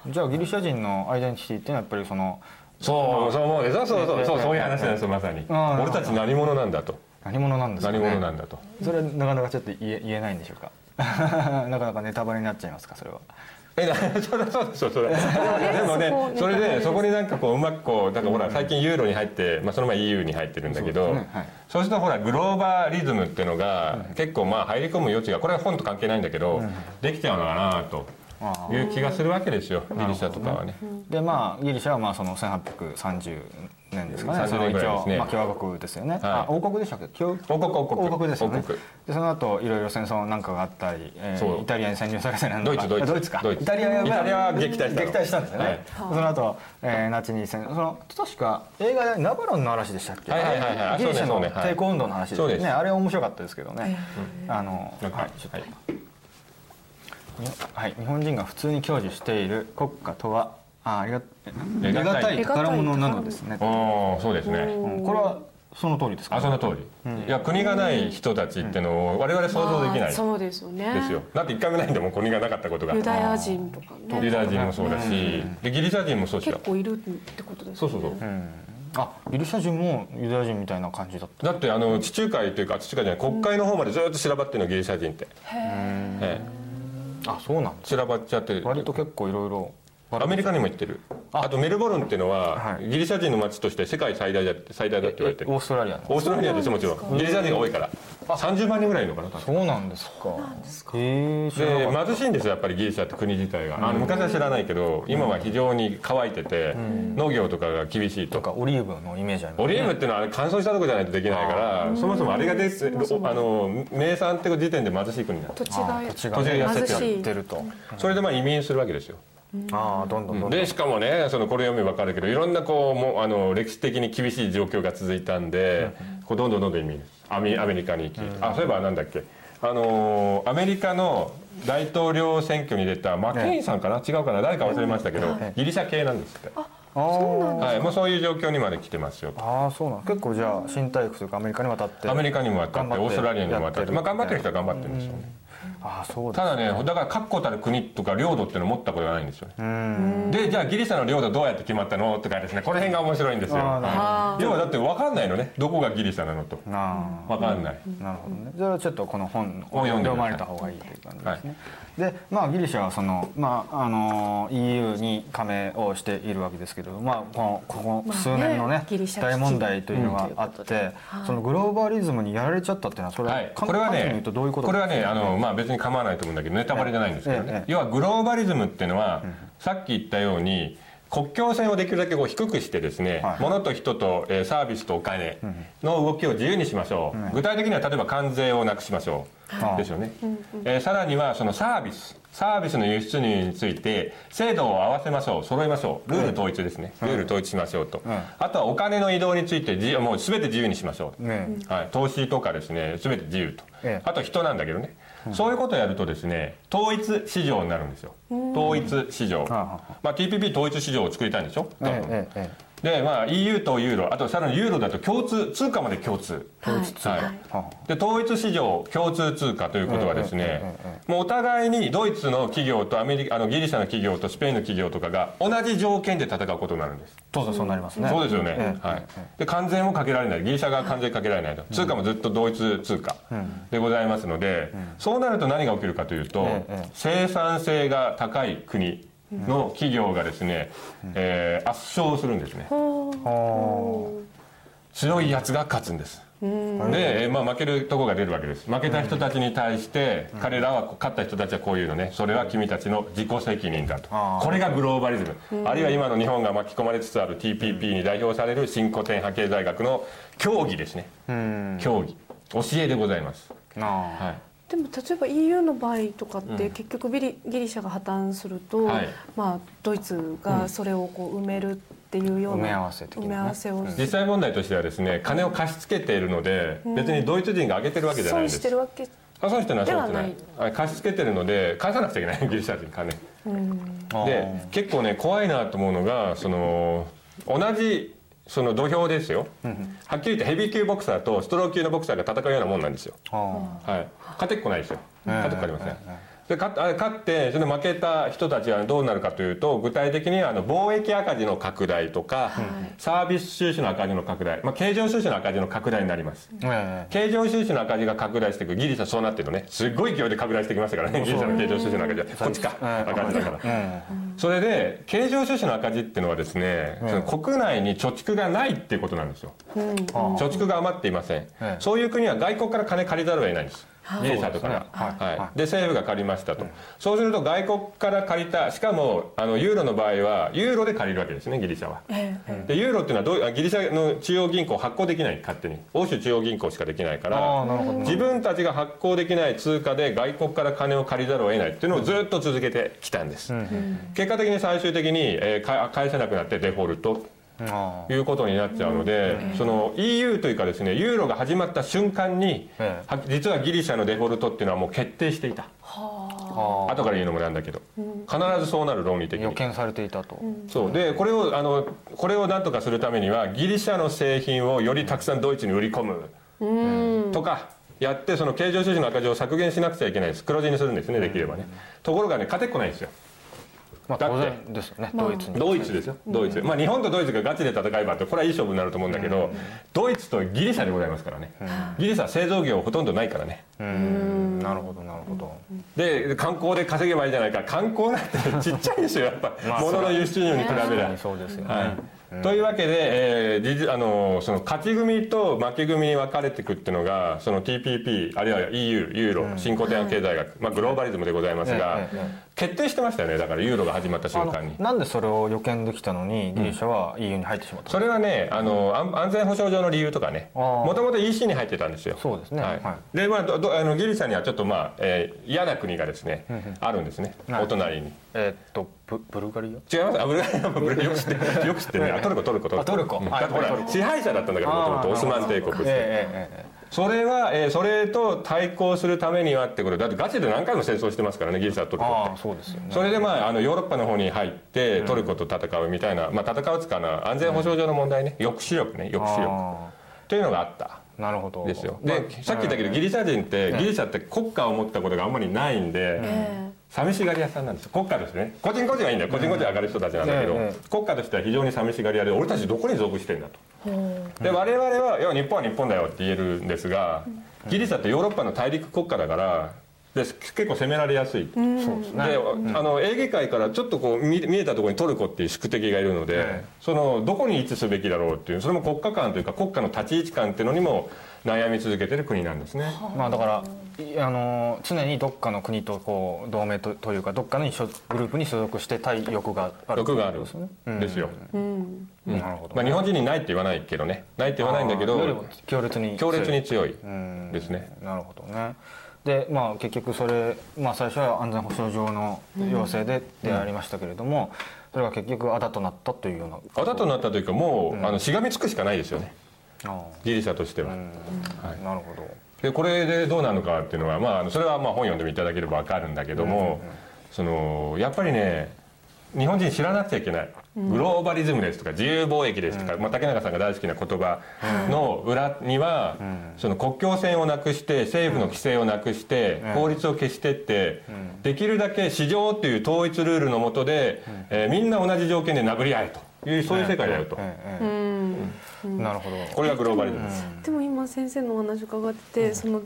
じゃあギリシャ人のアイデンティティっていうのはやっぱりそのそうそう思う。でしょそうそう。そうそういう話なんですよまさに。俺たち何者なんだと。何者なんですかね。何者なんだと。それはなかなかちょっと言え言えないんでしょうか？なかなかネタバレになっちゃいますかそれは。えな そうだそうだそうだそうだでもねそれでそこになんかこううまくこうだからほら最近ユーロに入って、まあ、その前 EU に入ってるんだけどそうですねはい。そうするとほらグローバリズムっていうのが結構まあ入り込む余地がこれは本と関係ないんだけどできちゃうのかなと。あいう気がするわけですよギリシャとかはね。でまあギリシャはまあその1830年ですかね。30その一応、まあ、共和国ですよね、あ王国でしたっけ？共王国王国。王国ですよね。でその後いろいろ戦争なんかがあったり、えーイタリアに占領されたりなんとか。ドイツドイツ。ドイツか。ドイタリアは撃退したの。撃退したんですよね、はい。その後、えー、ナチに戦その確か映画でナバロンの嵐でしたっけ、はいはいギリシャの抵抗運動の話ですね。あれ面白かったですけどね、あのはいちょっとはい日本人が普通に享受している国家とはあありが得難い得難い宝物なのですね、おーそうですね。うん。これはその通りですか、あその通り、いや国がない人たちっていうのを我々想像できないですそうですよね。よ。だって一回もないんでもう国がなかったことが。ユダヤ人とかね。ユダヤ人もそうだしでギリシャ人もそうですよ。結構いるってことですよね。そうそうそう。うん。あギリシャ人もユダヤ人みたいな感じだった。だってあの地中海というか地中海じゃない国会の方までずっと散らばってるのギリシャ人って、えあそうなん散らばっちゃってる割と結構いろいろアメリカにも行ってる。あ。とメルボルンっていうのは、はい。ギリシャ人の街として世界最大だって最大だって言われてる。オーストラリアの。オーストラリアですよもちろん。ギリシャ人が多いから。30万人ぐらいいるのかな多分。そうなんですか。へえ貧しいんですよやっぱりギリシャって国自体が。あの昔は知らないけど今は非常に乾いてて農業とかが厳しいと。とかオリーブのイメージありますオリーブっていうのはあれ乾燥したとこじゃないとできないからそもそもあれが出てあの名産って時点で貧しい国なんです土地が土地が土地が痩せてやってると。それでまあ移民するわけですよああどんどんどんどん。でしかもねそのこれ読めば分かるけどいろんなこうもうあの歴史的に厳しい状況が続いたんでこうどんどんどんどん移民アメアメリカに行きあそういえばなんだっけあのーアメリカの大統領選挙に出たマケインさんかな違うかな誰か忘れましたけどギリシャ系なんですって。あーはいもうそういう状況にまで来てますよあーそうなん結構じゃあ新大陸というかアメリカに渡ってアメリカにも渡ってってオーストラリアにも渡ってまあ頑張ってる人は頑張ってるんですよねああそうですただねだから確固たる国とか領土っていうのを持ったことがないんですよね。うん。でじゃあギリシャの領土どうやって決まったの？とかですねこの辺が面白いんですよ。要はだって分かんないのね。どこがギリシャなのと。な分かんない。あなるほどね。それはちょっとこの本をを読んで読まれた方がいいという感じですね、でまあギリシャはその、まあ、あの EU に加盟をしているわけですけど、まあ、このここ数年のね,、まあね大問題というのがあって、はい。そのグローバリズムにやられちゃったっていうのはそれは、はい、簡これはねうとどういうことこれはねあの、まあ、別に構わないと思うんだけどネタバレじゃないんですけどね、ええ要はグローバリズムっていうのは、さっき言ったように国境線をできるだけこう低くしてですね、はい。物と人と、えーサービスとお金の動きを自由にしましょう、具体的には例えば関税をなくしましょう、ですよね、えーさらにはそのサービス。サービスの輸出入について制度を合わせましょう。揃えましょう。ルール統一ですね、ルール統一しましょうと、あとはお金の移動について自由もう全て自由にしましょう、ね。はい、投資とかですね全て自由と、ええ。あと人なんだけどね、そういうことをやるとですね統一市場になるんですよ。統一市場、まあ、TPP 統一市場を作りたいんでしょ？ええええでまあ EU とユーロあとさらにユーロだと共通通貨まで共通。はいはい。はい。で統一市場共通通貨ということはですね、もうお互いにドイツの企業とアメリカあのギリシャの企業とスペインの企業とかが同じ条件で戦うことになるんです、当然そうなりますね。そうですよね、ええ。はい、で関税もかけられない。ギリシャ側関税かけられないと、通貨もずっと同一通貨でございますので、そうなると何が起きるかというと、ええ。生産性が高い国の企業がですね、えー圧勝するんですね。強いやつが勝つんです。で、えーまあ、負けるとこが出るわけです。負けた人たちに対して、彼らは勝った人たちはこういうのねそれは君たちの自己責任だと。これがグローバリズム、あるいは今の日本が巻き込まれつつある TPP に代表される新古典派経済学の教義ですね。うん。教義教えでございます、あ。はい、でも例えば EU の場合とかって結局ビリギリシャが破綻すると、はい。まあ、ドイツがそれをこう埋めるっていうような埋め合わせ的なね。埋め合わせを実際問題としてはですね金を貸し付けているので、別にドイツ人が上げてるわけじゃないんです。損してるわけあそういう人はそうじゃなではない。貸し付けてるので返さなくちゃいけないギリシャ人金。あで結構ね怖いなと思うのがその同じその土俵ですよ、はっきり言ってヘビー級ボクサーとストロー級のボクサーが戦うようなもんなんですよ、あはい、勝てっこないですよ。ええ。勝てっこありません、で勝あ勝ってそれで負けた人たちはどうなるかというと具体的にはあの貿易赤字の拡大とか、サービス収支の赤字の拡大、まあ、経常収支の赤字の拡大になります。ええ。経常収支の赤字が拡大していくギリシャそうなってるのねすっごい勢いで拡大してきましたからねギリシャの経常収支の赤字は。こっちか。ええ赤字だから。えそれで経常収支の赤字っていうのはですね、その国内に貯蓄がないっていうことなんですよ、貯蓄が余っていません、ええ。そういう国は外国から金借りざるを得ないんですギリシャとかはい。はい。で政府が借りましたと、そうすると外国から借りたしかもあのユーロの場合はユーロで借りるわけですねギリシャは。ええ。でユーロっていうのはどうあギリシャの中央銀行発行できない勝手に。欧州中央銀行しかできないかあらーなるほど。自分たちが発行できない通貨で外国から金を借りざるを得ないっていうのをずっと続けてきたんです、結果的に最終的に、えーか返せなくなってデフォルトいうことになっちゃうので、その EU というかですねユーロが始まった瞬間に、実はギリシャのデフォルトっていうのはもう決定していた。あ。後から言うのもなんだけど、必ずそうなる論理的に。予見されていたと。そう。でこれをあのこれを何とかするためにはギリシャの製品をよりたくさんドイツに売り込む。とかやってその経常収支の赤字を削減しなくちゃいけないです。黒字にするんですねできればね。ところがね勝てっこないんですよまあ当だって。然ですよね。ドイツに。ドイツですよ。ドイツ。まあ日本とドイツがガチで戦えばってこれはいい勝負になると思うんだけどドイツとギリシャでございますからね。ギリシャは製造業ほとんどないからね。うん。なるほどなるほど。で観光で稼げばいいじゃないか。観光なんてちっちゃいですよやっぱ。まあ物の輸出入に比べりゃ。確かにそうですよね。はいというわけで、えーあのその勝ち組と負け組に分かれていくっていうのがその TPP あるいは EU ユーロ新古典経済学、まあ、グローバリズムでございますが、決定してましたよね。だからユーロが始まった瞬間に。なんでそれを予見できたのにギリシャは EU に入ってしまったそれはねあの安安全保障上の理由とかね。もともと EC に入ってたんですよ。そうですね。はい。はでまあどどあのギリシャにはちょっとまあ、えー嫌な国がですね、あるんですね、はい。お隣に。えーっとブブルガリア？違います。あブルガリアブルガリアよく知って よく知ってる。ねあトルコトルコトルコ。あトルコ。はいうん。だってほら支配者だったんだからもともとオスマン帝国って、えええええそれは、えーそれと対抗するためにはってこと。でだってガチで何回も戦争してますからねギリシャとトルコって。ああそうですよね。それでまああのヨーロッパの方に入ってトルコと戦うみたいな、まあ、戦うつかな安全保障上の問題ね。抑止力ね。抑止力。あというのがあった。あなるほど。ですよ。まあでさっき言ったけどギリシャ人ってギリシャって国家を持ったことがあんまりないんでえ寂しがり屋さんなんです。よ国家としてね。個人個人はいいんだよ。個人個人は上がる人たちなんだけどええ国家としては非常に寂しがり屋で俺たちどこに属してんだと。で我々はいや日本は日本だよって言えるんですがギリシャってヨーロッパの大陸国家だからで結構攻められやすい。そうですね。で、あのエーゲ海からちょっとこう見見えたところにトルコっていう宿敵がいるので、ええそのどこに位置すべきだろうっていうそれも国家間というか国家の立ち位置感っていうのにも悩み続けてる国なんですね。まあだからいあの常にどっかの国とこう同盟とというかどっかの所グループに所属してたい欲がある欲があるですねん。ですよ。うん。なるほど。まあ日本人にないって言わないけどね、ないって言わないんだけど強烈に強烈に強い。うん。ですね。なるほどね。でまあ結局それ、まあ、最初は安全保障上の要請ででありましたけれども、それが結局あだとなったというようなあだとなったというかもう、あのしがみつくしかないですよね。あギリシャとしては。あ、うん。なるほど。でこれでどうなるのかっていうのは、まあ、それはまあ本読んでいただければ分かるんだけども、そのやっぱりね日本人知らなくちゃいけない、グローバリズムですとか自由貿易ですとか、まあ、竹中さんが大好きな言葉の裏には、その国境線をなくして政府の規制をなくして、法律を消してって、できるだけ市場っていう統一ルールの下で、えーみんな同じ条件で殴り合えというそういう世界だよと、なるほど。これがグローバリズムです、でも今先生のお話伺ってて、その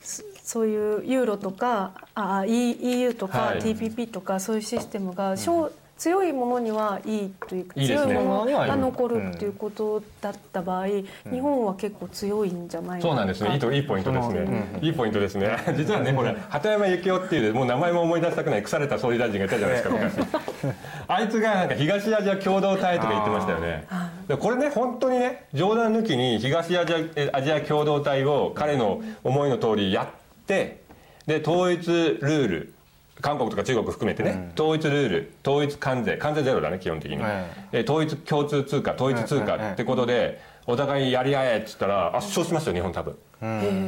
そそういうユーロとかあ E- EU とか、はい。TPP とかそういうシステムが、小強いものにはいいというか強いものがうん残るっていうことだった場合、日本は結構強いんじゃないかそうなんですねいいといいポイントですね、うんいいポイントですね。実はねこれ鳩山幸夫っていうもう名前も思い出したくない腐れた総理大臣がいたじゃないですか昔。あいつがなんか東アジア共同体とか言ってましたよねでこれね本当にね冗談抜きに東アジアえアジア共同体を彼の思いの通りやってで統一ルール韓国とか中国含めてね、統一ルール統一関税関税ゼロだね基本的に、えで統一共通通貨統一通貨ってことでお互いやり合えっつったら圧勝しますよ日本多分。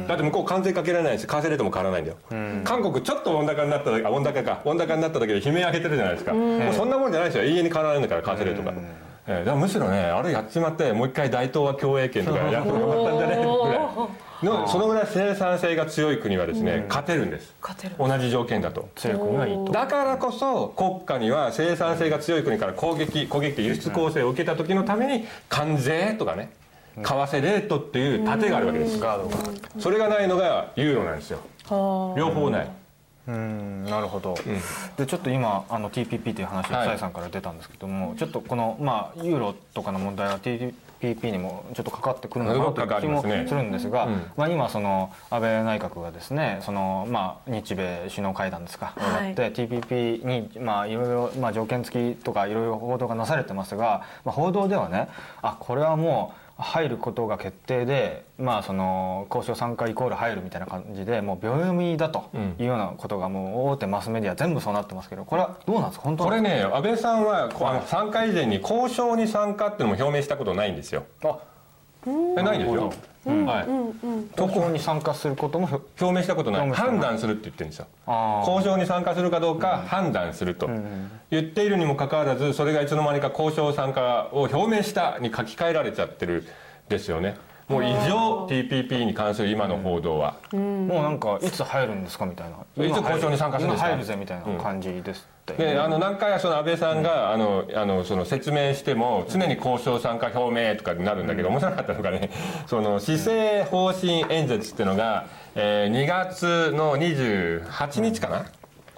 だって向こう関税かけられないし為替レートも変わらないんだよ、韓国ちょっと温高になっただけあ温高か温高になっただけで悲鳴上げてるじゃないですか、もうそんなもんじゃないですよ。永遠に変わらないんだから為替レートが、ええだからむしろねあれやっちまってもう一回大東亜共栄圏とかやってもよかったんじゃねぐらい。のそのぐらい生産性が強い国はですね、勝てるんです。勝てる。同じ条件だと。強い国はいいと。だからこそ国家には生産性が強い国から攻撃攻撃って輸出攻勢を受けた時のために関税とかね為替レートっていう盾があるわけです。ガードが。それがないのがユーロなんですよ。は両方ないうんなるほど、でちょっと今あの TPP という話がはい。蔡さんから出たんですけども、ちょっとこの、まあ、ユーロとかの問題は TPP にもちょっとかかってくるのかなという気もするんですが、うん。まあ、今その安倍内閣がですねその、まあ、日米首脳会談ですか、はって TPP に、まあ、いろいろ、まあ、条件付きとかいろいろ報道がなされてますが、まあ、報道ではねあこれはもう入ることが決定で、まあ、その交渉参加イコール入るみたいな感じでもう秒読みだというようなことがもう大手マスメディア全部そうなってますけどこれはどうなんですか？本当これね安倍さんは参加以前に交渉に参加っていうのも表明したことないんですよ。かえないんですよ、はい、交渉に参加することも表明したことない。表明してない。判断するって言ってるんですよ。交渉に参加するかどうか判断すると。言っているにもかかわらずそれがいつの間にか交渉参加を表明したに書き換えられちゃってるんですよねもう異常 TPP に関する今の報道は、もうなんかいつ入るんですかみたいな。いつ交渉に参加するんですか？今入るぜみたいな感じですって、であの何回かその安倍さんが、あのあのその説明しても常に交渉参加表明とかになるんだけど、面白かったのがね その施政方針演説っていうのが、えー2月の28日かな、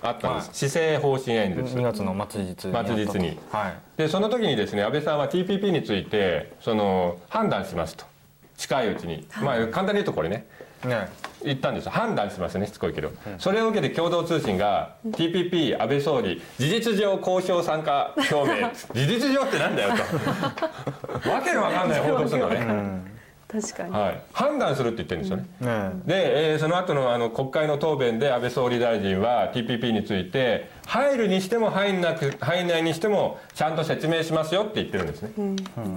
あったんです、施政方針演説。2月の末日に末日に。はい。でその時にですね安倍さんは TPP についてその判断しますと近いうちに、まあ簡単に言うとこれね。ね。言ったんですよ。判断しますねしつこいけど、それを受けて共同通信が TPP 安倍総理事実上交渉参加表明。事実上ってなんだよと。わけのわかんない報道するのね、確かに、はい、判断するって言ってるんですよね、ねで、えーその後のあの国会の答弁で安倍総理大臣は TPP について入るにしても入んなく入んないにしてもちゃんと説明しますよって言ってるんですね、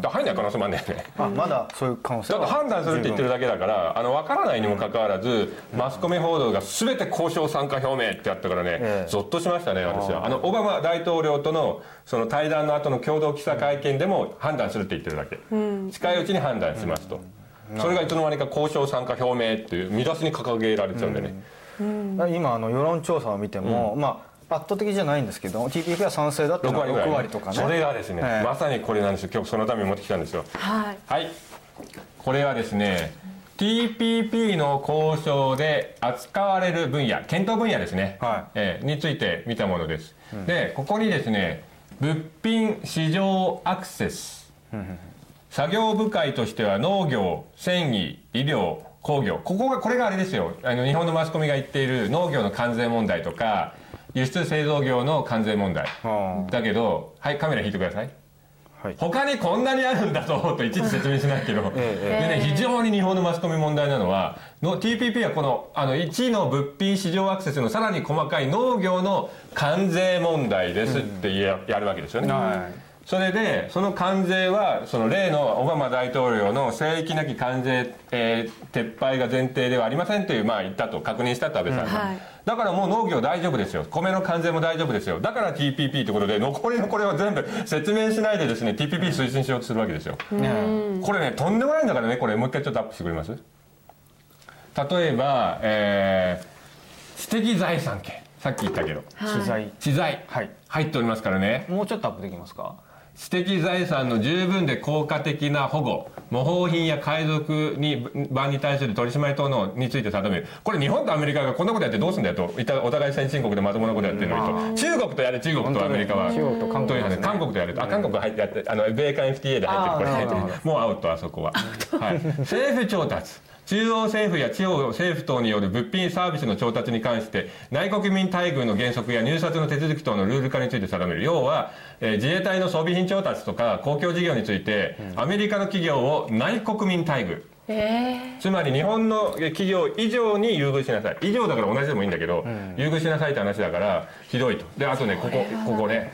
だから入んない可能性もあるんだよね。あまだそういう可能性は。だって判断するって言ってるだけだからあの分からないにもかかわらず、マスコミ報道が全て交渉参加表明ってやったからね、ええ。ゾッとしましたね私は。あのオバマ大統領とのその対談の後の共同記者会見でも判断するって言ってるだけ、近いうちに判断しますと、それがいつの間にか交渉参加表明っていう見出しに掲げられちゃうんでね、今あの世論調査を見ても、まあ圧倒的じゃないんですけど TPP は賛成だっていう6のは割ぐらい、6割とかね。それがですね、ええ。まさにこれなんですよ。今日そのために持ってきたんですよ。はい。はい。これはですね TPP の交渉で扱われる分野検討分野ですね、はい。えーについて見たものです、でここにですね物品市場アクセス。作業部会としては農業繊維医療工業。ここがこれがあれですよ。あの日本のマスコミが言っている農業の関税問題とか輸出製造業の関税問題。あ。だけどはいカメラ引いてください。はい。他にこんなにあるんだぞといちいち説明しないけど、えでね、非常に日本のマスコミ問題なのはの TPP はこのあの1の物品市場アクセスのさらに細かい農業の関税問題ですってや,、やるわけですよね。はそれでその関税はその例のオバマ大統領の聖域なき関税、えー撤廃が前提ではありませんというまあ言ったと確認したと安倍さんが、はい。だからもう農業大丈夫ですよ。米の関税も大丈夫ですよ。だから TPP ということで残りのこれは全部説明しないでですね TPP 推進しようとするわけですよ、これねとんでもないんだからねこれもう一回ちょっとアップしてくれます？例えば、えー、知的財産権。さっき言ったけど。資材知財、はい。入っておりますからね。もうちょっとアップできますか？知的財産の十分で効果的な保護模倣品や海賊に版に対する取り締まり等のについて定める。これ日本とアメリカがこんなことやってどうすんだよといったお互い先進国でまともなことやってるのにと中国とやれ中国とアメリカは。中国と韓国ね。韓国とやるとあ韓国が入ってやってあの米韓 FTA で入ってる。これ入ってる。もうアウトあそこは、はい、政府調達。中央政府や地方政府等による物品サービスの調達に関して内国民待遇の原則や入札の手続き等のルール化について定める。要は、えー自衛隊の装備品調達とか公共事業について、アメリカの企業を内国民待遇。つまり日本の企業以上に優遇しなさい。以上だから同じでもいいんだけど、優遇しなさいって話だからひどいと。であとねここここね。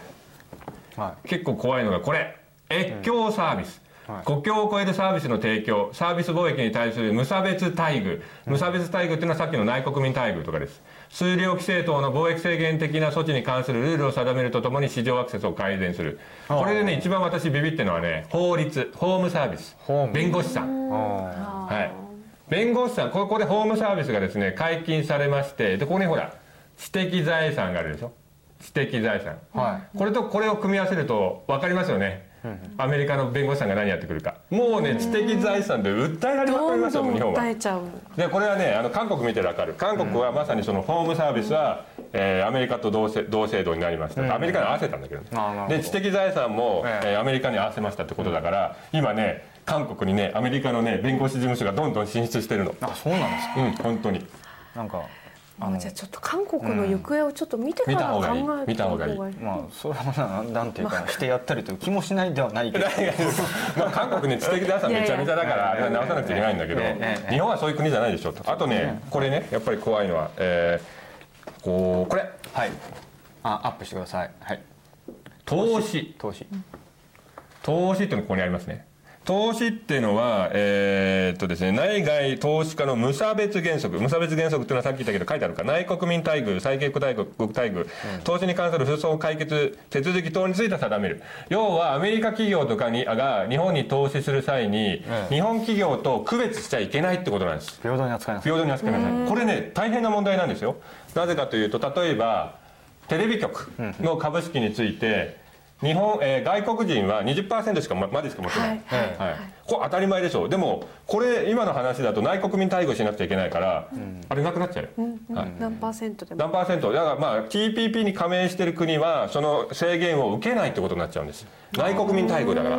は結構怖いのがこれ。越境サービス、はい。国境を越えるサービスの提供。サービス貿易に対する無差別待遇。無差別待遇っていうのはさっきの内国民待遇とかです数量規制等の貿易制限的な措置に関するルールを定めるとともに市場アクセスを改善する。これでね一番私ビビってるのはね法律ホームサービス。弁護士さん。はい、弁護士さんここでホームサービスがですね解禁されましてでここにほら知的財産があるでしょ？知的財産、はこれとこれを組み合わせると分かりますよね、アメリカの弁護士さんが何やってくるか。もうね知的財産で訴えられまくりますよ日本は。訴えちゃう。でこれはねあの韓国見て分かる。韓国はまさにそのホームサービスは、えーアメリカと同せ同制度になりました、アメリカに合わせたんだけどね。ど。で知的財産も、ええ。えーアメリカに合わせましたってことだから、今ね韓国にねアメリカのね弁護士事務所がどんどん進出してるの。あそうなんですか。うん本当に。なんかあじゃあちょっと韓国の行方をちょっと見てから見た方がいい。考え見た方がいい。まあそれはななんていうかしてやったりという気もしないではないけど。まあ韓国ね知的財産めちゃめちゃだからあれは直さなくちゃいけないんだけど。日本はそういう国じゃないでしょと。あとねこれねやっぱり怖いのは、えーこうこれ。はい。あアップしてください。はい。投資。投資。投資っていうのがここにありますね投資っていうのは、えーっとですね、内外投資家の無差別原則無差別原則っていうのはさっき言ったけど書いてあるか。内国民待遇最恵国待遇国待遇、投資に関する紛争解決手続き等について定める。要はアメリカ企業とかにが日本に投資する際に、ええ。日本企業と区別しちゃいけないってことなんです。平等に扱いなさい。平等に扱いなさい。これね大変な問題なんですよ。なぜかというと例えばテレビ局の株式について日本、えー外国人は20%しかままでしか持ってない、はいはいはい、これ当たり前でしょ。うでもこれ今の話だと内国民待遇しなくちゃいけないから、あれなくなっちゃうよ、はい。何パーセントでも。何パーセント。だからまあ TPP に加盟してる国はその制限を受けないってことになっちゃうんです。内国民待遇だから。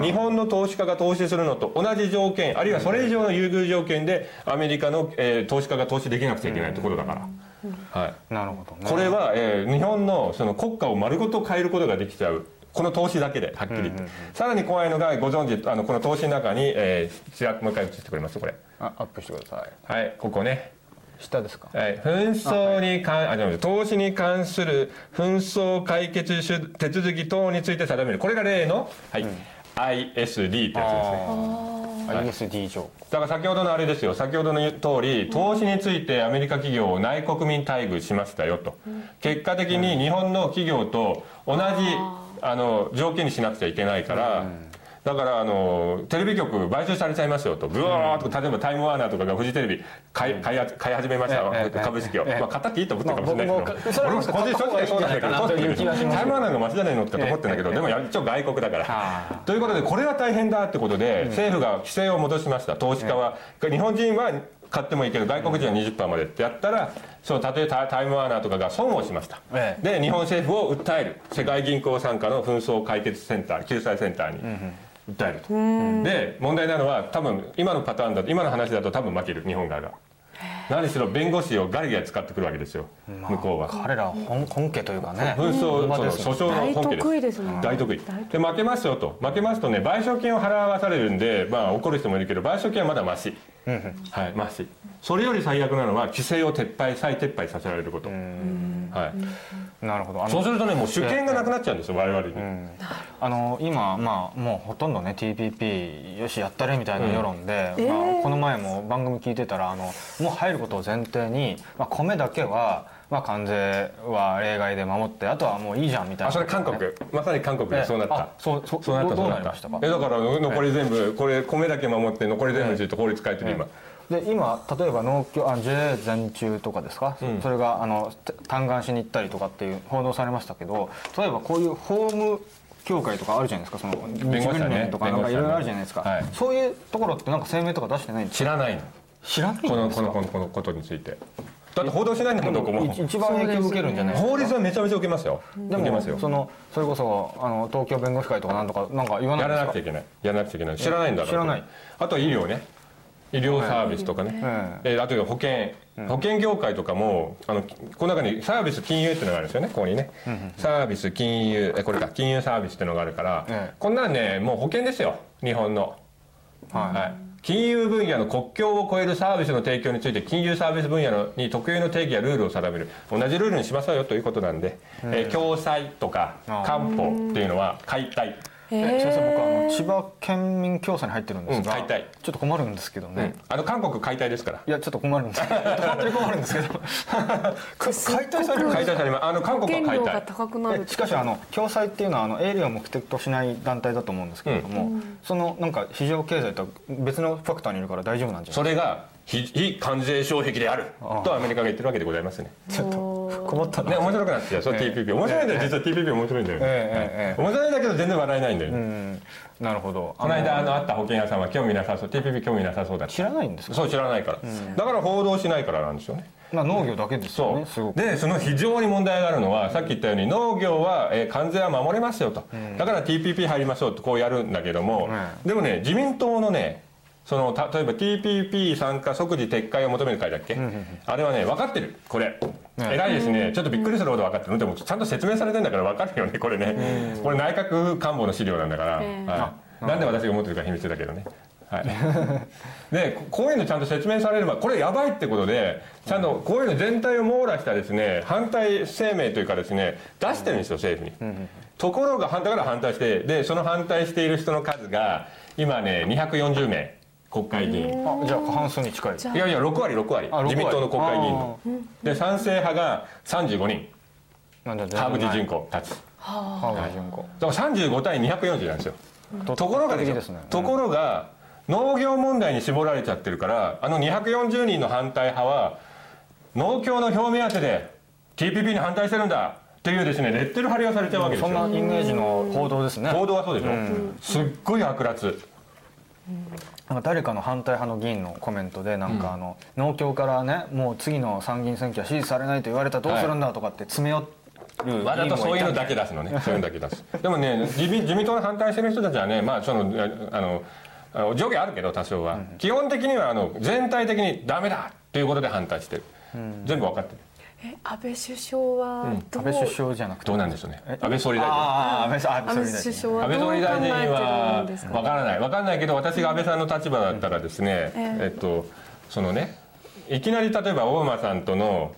日本の投資家が投資するのと同じ条件あるいはそれ以上の優遇条件でアメリカの、えー投資家が投資できなくちゃいけないってことだから、はい、なるほどね。これは、えー日本のその国家を丸ごと変えることができちゃうこの投資だけではっきり言って、さらに怖いのがご存知あのこの投資の中に、えーちらもう一回映してくれます？これ。あアップしてください。はいここね。下ですか？はい、紛争に関あ、じゃなくて投資に関する紛争解決手手続き等について定める。これが例の、はい ISD ってやつですね。あ ISD 上。だから先ほどのあれですよ。先ほどの通り投資についてアメリカ企業を内国民待遇しましたよと。結果的に日本の企業と同じあの条件にしなくちゃいけないからだからあのテレビ局買収されちゃいますよと。ブワーッと例えばタイムワーナーとかがフジテレビ買い買いあ買い始めました。ええええ株式を。ええ。まあ買ったっていいと思ってるかもしれないけど。それは俺も個人正直そうなんだけどタイムワーナーがマシじゃないのって思ってるんだけどでも一応外国だから。あということでこれは大変だってことで政府が規制を戻しました。投資家は日本人は買ってもいいけど外国人は20%までってやったらそう例えばタイムワーナーとかが損をしました。えで日本政府を訴える。世界銀行傘下の紛争解決センター救済センターに訴えると。で問題なのは多分今のパターンだと今の話だと多分負ける日本側が。何しろ弁護士をガリガリ使ってくるわけですよ向こうは。彼らは本本家というかね。紛争馬そのですよ訴訟の本家大得意です大得意。で負けますよと。負けますとね賠償金を払わされるんでまあ怒る人もいるけど賠償金はまだマシ。はいマシ。それより最悪なのは規制を撤廃再撤廃させられること。はいなるほど。あのそうするとねもう主権がなくなっちゃうんですよ我々に。あの今、まあ、もうほとんどね TPP よしやったれみたいな世論で、うんまあえーこの前も番組聞いてたらあのもう入ることを前提に、まあ、米だけは、まあ、関税は例外で守ってあとはもういいじゃんみたいな。あそれ韓国。まさに韓国でそうなった。あそうそうそうなったどうそうなった。なりましたか？えだから残り全部これ米だけ守って残り全部について法律変えてる今で今例えば農協あ JA 全中とかですか、うん。それがあのて嘆願しに行ったりとかっていう報道されましたけど例えばこういう法務協会とかあるじゃないですか？その日弁護士連とかなんかいろいろあるじゃないですか、はい。そういうところってなんか声明とか出してないんですか？知らないの。知らないんこのですか？このこのこのことについて。だって報道しないんだもんどこも。一一番影響受けるんじゃないですか？法律はめちゃめちゃ受けますよ。でも受けますよ。そのそれこそあの東京弁護士会とかなんとかなんか言わないやんですか？らなくちゃいけない。やらなくちゃいけない。知らないんだから知らない。あとは医療ね医療サービスとかね、ええあと保険。保険業界とかもあのこの中にサービス金融っていうのがあるんですよねここにね、サービス金融えこれか金融サービスっていうのがあるから、ええ。こんなんねもう保険ですよ日本の、はい。はい、金融分野の国境を越えるサービスの提供について金融サービス分野のに特有の定義やルールを定める。同じルールにしましょうよということなんで、え。ー共済とか官報っていうのは解体え先生僕あの千葉県民共済に入ってるんですが、うん解体。ちょっと困るんですけどね、あの韓国解体ですから。いやちょっと困るんです。本当に困るんですけど。か解体されるんです。解体されます。あの韓保国は解体。高くなる。えしかしあの共済っていうのはあの営利を目的としない団体だと思うんですけれども、そのなんか市場経済とは別のファクターにいるから大丈夫なんじゃないそれが非非関税障壁であるとアメリカが言ってるわけでございますね。ちょっと困ったな、ね面白くなってそう TPP 面白いんだよ実は TPP 面白いんだよね、ええええ面白いんだけど全然笑えないんだよね、うん。なるほど。この間あの会った保険屋さんは興味なさそう。TPP 興味なさそうだ知らないんですか？そう知らないから、だから報道しないからなんですよね。まあ農業だけですよそねすごく。うでその非常に問題があるのはさっき言ったように農業は、えー関税は守れますよと、だから TPP 入りましょうとこうやるんだけども、でもね自民党のねそのた例えば TPP 参加即時撤回を求める会だっけ、あれはね分かってる。これ、偉いですね。ちょっとびっくりするほど分かってる。でもちゃんと説明されてんだから分かるよね。これね、これ内閣官房の資料なんだから、ええ。はい、なんで私が持ってるか秘密だけどね。はい、でここういうのちゃんと説明されればこれやばいってことでちゃんとこういうの全体を網羅したですね反対声明というかですね出してるんですよ政府に、ところが反対から反対してでその反対している人の数が今ね240名国会議員。あじゃあ過半数に近い。いやいや6割6割。あ6割。自民党の国会議員ので賛成派が35人。ハーブ寺人口立つ。ハーブ寺人口。だから35対240なんですよ。ところがですね。ところが農業問題に絞られちゃってるからあの240人の反対派は農協の表明当てで TPP に反対してるんだっていうですねレッテル貼りがされちゃうわけですそんなよイメージの報道ですね。報道はそうでしょ。すっごい悪辣なんか誰かの反対派の議員のコメントでなんかあの、農協からねもう次の参議院選挙は支持されないと言われたらどうするんだとかって詰め寄るわざとそういうのだけだ出すのね。そういうのだけ出す。でもね自民自民党の反対してる人たちはねまあそのああのあの上下あるけど多少は、基本的にはあの全体的にダメだということで反対してる、全部分かってるえ安倍首相はどう、安倍首相じゃなくて。どうなんでしょうね。え安倍総理大臣。安倍首相は安倍総理大臣どう考えてるはんですか？分からない。分からないけど私が安倍さんの立場だったらですね、ええ。えっとそのねいきなり例えばオバマさんとの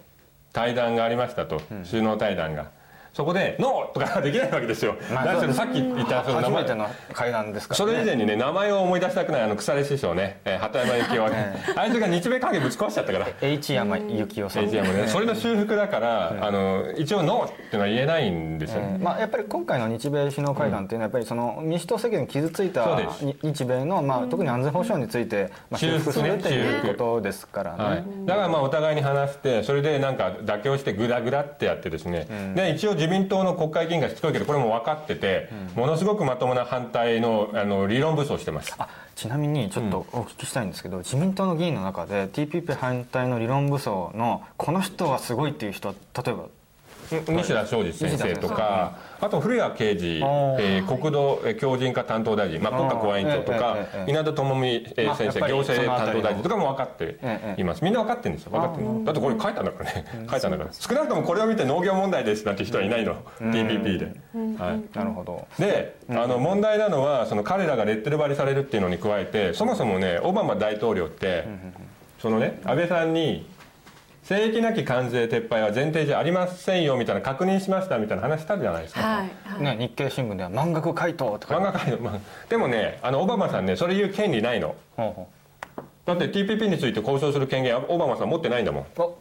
対談がありましたと、首脳対談がそこで「ノー!」とかできないわけですよ、まあ何しろさっき言ったその名前。初めての会談ですからそねれ以前にね名前を思い出したくないあの腐れ師匠ね、えー鳩山幸夫ねあいつが日米関係ぶち壊しちゃったから。H 山幸夫さん。ATM ね。それの修復だから、あの一応「ノー!」っていうのは言えないんですよね、えーまあ、やっぱり今回の日米首脳会談っていうのはやっぱりその民主党政権に傷ついた日米の、まあ、特に安全保障について、まあ、修復するということですからね。はい、だからまあお互いに話してそれでなんか妥協してグダグダってやってですね、で一応自民党の国会議員がしつこいけどこれも分かってて、ものすごくまともな反対のあの理論武装してます。あちなみにちょっとお聞きしたいんですけど、自民党の議員の中で TPP 反対の理論武装のこの人はすごいっていう人は例えば西田昌司先生とかあと古谷啓二、えー国土えー強靭化担当大臣、まあ、国家公安委員長とか稲田朋美えー先生行政担当大臣とかも分かってええいます。みんな分かってるんですよ分かってるだってこれ書いたんだからね。書いたんだから。少なくともこれを見て農業問題ですなんて人はいないの。TPP で。はい。なるほど。で、あの問題なのはその彼らがレッテル貼りされるっていうのに加えてそもそもねオバマ大統領ってそのね安倍さんに正規なき関税撤廃は前提じゃありませんよみたいな確認しましたみたいな話したじゃないですか、はいはい。ね、日経新聞では満額回答とか漫画界の、まあ、でもねあのオバマさんねそれ言う権利ないの。ほうほだって TPP について交渉する権限はオバマさん持ってないんだもん。そも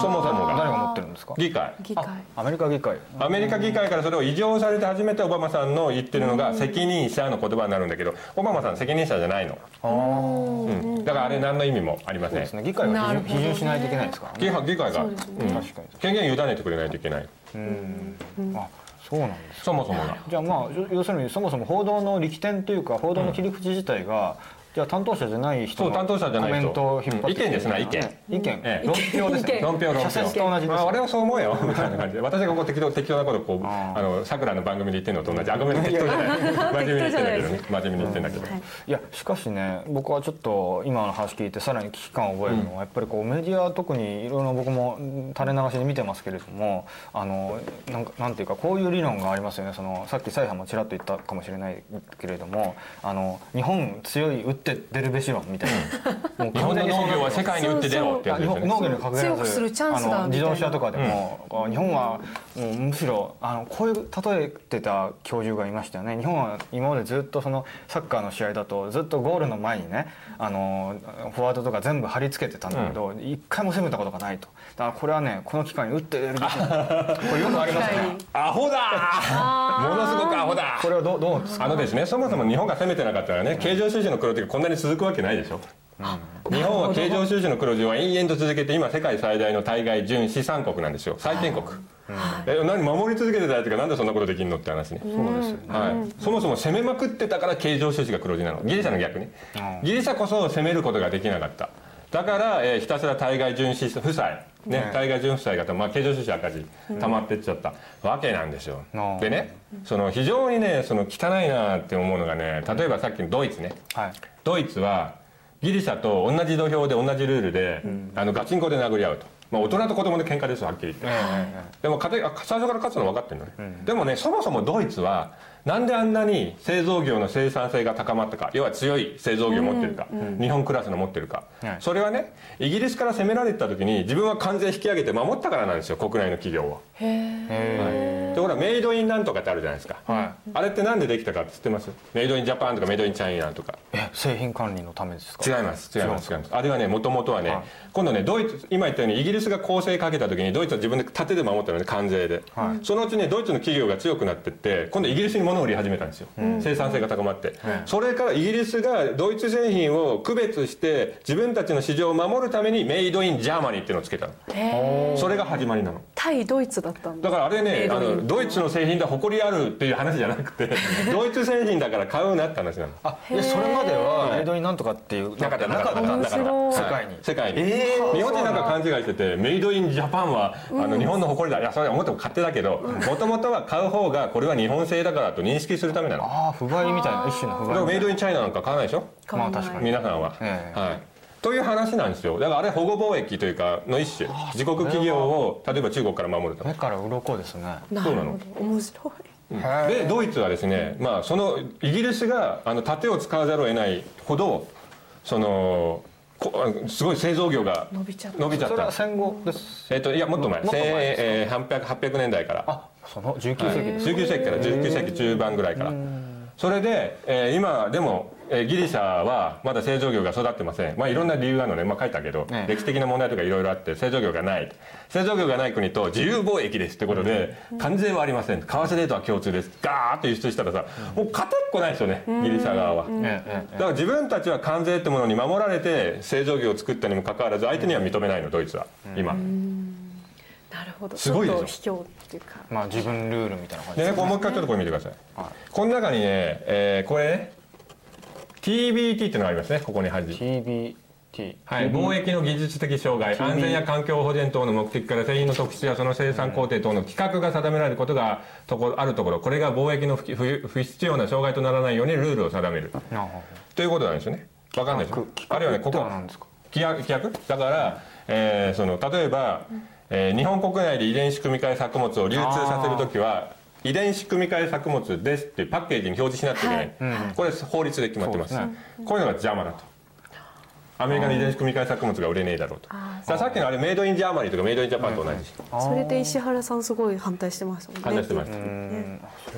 そもが。誰が持ってるんですか？議会。議会。アメリカ議会。アメリカ議会からそれを異常されて初めてオバマさんの言ってるのが責任者の言葉になるんだけどオバマさん責任者じゃないの、ああうん、だからあれ何の意味もありません。そうですね。議会は批准,、しないといけないですからね。議会議会が、ね。うん。確かに。権限委ねてくれないといけない。うん。あそうなんですそもそもが。じゃあまあ要要するにそもそも報道の力点というか報道の切り口自体が、じゃあ担当者じゃない人のそう担当者じゃない人。コメントを引っ張ってうん意見ですね意見。ね意見、ええ。論評ですね。論評。論評。社説と同じですあ俺はそう思うよ。みたいな感じで。私がこう適当適当なことこうあのさくらの番組で言ってるのと同じ。あごめん適当じゃない真面目に言ってんだけどね真面目に言ってんだけど、はい。いやしかしね僕はちょっと今の話聞いてさらに危機感を覚えるのは、やっぱりこうメディア特にいろいろ僕もうん垂れ流しで見てますけれどもあのなんかなんていうかこういう理論がありますよね。そのさっき蔡さんもちらっと言ったかもしれないけれどもあの日本強い打って出るべし論みたいな、もう日本の農業は世界に打って出ろってやつ日ですよね。本農業に限らず強くするチャンスだあの自動車とかでも、こう日本はもうむしろあのこういう例えてた教授がいましたよね。日本は今までずっとそのサッカーの試合だとずっとゴールの前にねあのフォワードとか全部貼り付けてたんだけど一、回も攻めたことがないとだからこれはねこの機会に打って出るべき これよくありますね。アホだ。ー。ものすごくアホだ。これはどうどうですか？あのですねそもそも日本が攻めてなかったらね経常収支の黒字がこんなに続くわけないでしょ。日本は経常収支の黒字を延々と続けて今世界最大の対外純資産国なんですよ。債権国。え何守り続けてたやつがなんでそんなことできんのって話ね。そうですよね。はい、そもそも攻めまくってたから経常収支が黒字なの。ギリシャの逆にうん。ギリシャこそ攻めることができなかった。だから、えーひたすら対外純資負債ね。ね対外純負債が、まあ、経常収支赤字溜まってっちゃったわけなんですよ。うん。でねその非常にねその汚いなって思うのがね例えばさっきのドイツね。はい。ドイツはギリシャと同じ土俵で同じルールで、あのガチンコで殴り合うと、まあ、大人と子供で喧嘩ですよはっきり言って。でも最初から勝つの分かってるのね、でもねそもそもドイツはなんであんなに製造業の生産性が高まったか要は強い製造業を持ってるか、日本クラスの持ってるか、はい。それはねイギリスから攻められてた時に自分は関税引き上げて守ったからなんですよ国内の企業を。えところがメイドインなんとかってあるじゃないですか、はあれってなんでできたかって知ってます？メイドインジャパンとかメイドインチャイナとか。え製品管理のためですか？違います違います違違います。あれはねもともとはね、はい。今度ねドイツ今言ったようにイギリスが攻勢かけた時にドイツは自分で盾で守ったのね関税で、はい。そのうちねドイツの企業が強くなってって今度イギリスに物を売り始めたんですよ、生産性が高まって、それからイギリスがドイツ製品を区別して自分たちの市場を守るために Made in Germany っていうのをつけたの。それが始まりなの。対ドイツだったんだ。だからあれねあのドイツの製品で誇りあるっていう話じゃなくて ドイツ製品だから買うなって話なの。あでそれまではメイドインなんとかっていうなかったなかった面白い。世界に。世界に、えー日本人なんか勘違いしててメイドインジャパンはあの日本の誇りだ。いやそれは思っても勝手だけどもともとは買う方がこれは日本製だからと認識するためなの。ああ不買みたいな一種の不買だからメイドインチャイナなんか買わないでしょ？まあ確かに皆さんは、ええ。はいという話なんですよ。だからあれ保護貿易というかの一種。自国企業を例えば中国から守ると目から鱗ですね。そうなの。ど。面白い。でドイツはですね、まあ、そのイギリスがあの盾を使わざるを得ないほどそのこすごい製造業が伸びちゃった。伸びちゃった。それは戦後です。えっといやもっと前。もっと前えー800 800年代から。あその19世紀ですか19世紀から19世紀中盤ぐらいから。それで、えー今でも、えーギリシャはまだ製造業が育ってません。まあいろんな理由があるのね、まあ、書いたけど、ええ。歴史的な問題とかいろいろあって製造業がない。製造業がない国と自由貿易ですってことで関税はありません。為替レートは共通です。ガーッと輸出したらさもう勝てっこないですよねギリシャ側は。だから自分たちは関税ってものに守られて製造業を作ったにもかかわらず相手には認めないのドイツは。今。なるほど。すごいでしょ卑怯っていうか。まあ自分ルールみたいな感じでね、もう一回ちょっとこれ見てください、はい。この中にね、えーこれね TBT っていうのがありますねここに端 TBT はい、貿易の技術的障害安全や環境保全等の目的から製品の特質やその生産工程等の規格が定められることがとこあるところこれが貿易の不必要な障害とならないようにルールを定める。あということなんですよね。わかんないでしょ？あるいはねここ規約規約？だから、えーその例えば、えー日本国内で遺伝子組み換え作物を流通させるときは遺伝子組み換え作物ですっていうパッケージに表示しなきゃいけない、これ法律で決まってます、そうでこういうのが邪魔だと。アメリカの遺伝子組み換え作物が売れねえだろうと。さっきのあれ Made in Germany とかメイドインジャパンと同じ、それで石原さんすごい反対してましたもんね。反対してまし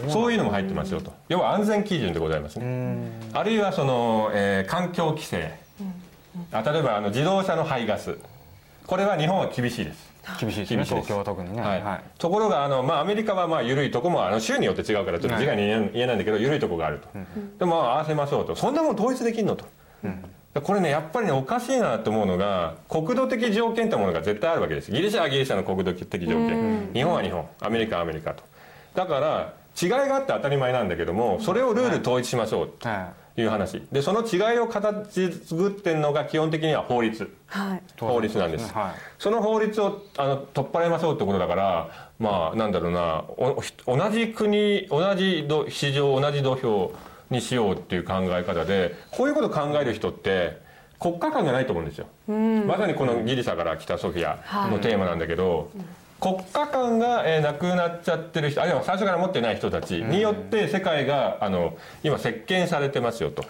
たそういうのも入ってますよと。要は安全基準でございますね。あるいはその、えー環境規制。あ例えばあの自動車の排ガス。これは日本は厳しいです厳しいです東京は特にね。はい。はい。ところがあの、まあ、アメリカはまあ緩いとこもあの州によって違うからちょっと時間に言えないんだけど緩いとこがあると、でもまあ合わせましょうと。そんなもん統一できんのと、これねやっぱりねおかしいなと思うのが国土的条件ってものが絶対あるわけです。ギリシャはギリシャの国土的条件。日本は日本。アメリカはアメリカと。だから違いがあって当たり前なんだけどもそれをルール統一しましょう。はという話。でその違いを形作ってるのが基本的には法律。はい。法律なんです。はい。その法律をあの取っ払いましょうってことだからまあなんだろうなお同じ国同じど市場同じ土俵にしようっていう考え方でこういうことを考える人って国家間じゃないと思うんですよ。まさにこのギリシャから来たソフィアのテーマなんだけど、国家間が、えーなくなっちゃってる人あるいは最初から持ってない人たちによって世界があの今席巻されてますよと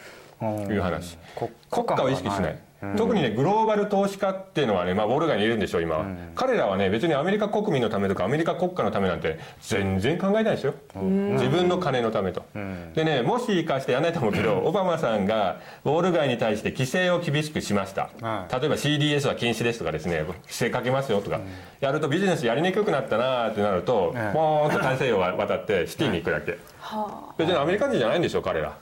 いう話。国国家を意識しない、特にねグローバル投資家っていうのはね、まあ、ウォルガにいるんでしょう今は、彼らはね別にアメリカ国民のためとかアメリカ国家のためなんて全然考えないですよ、自分の金のためと、でねもし生かしてやらないと思うけどオバマさんがウォール街に対して規制を厳しくしました、はい。例えば CDS は禁止ですとかですね規制かけますよとか、やるとビジネスやりにくくなったなってなると、ええポーンと大西洋を渡ってシティに行くだけ、別にアメリカ人じゃないんでしょ彼ら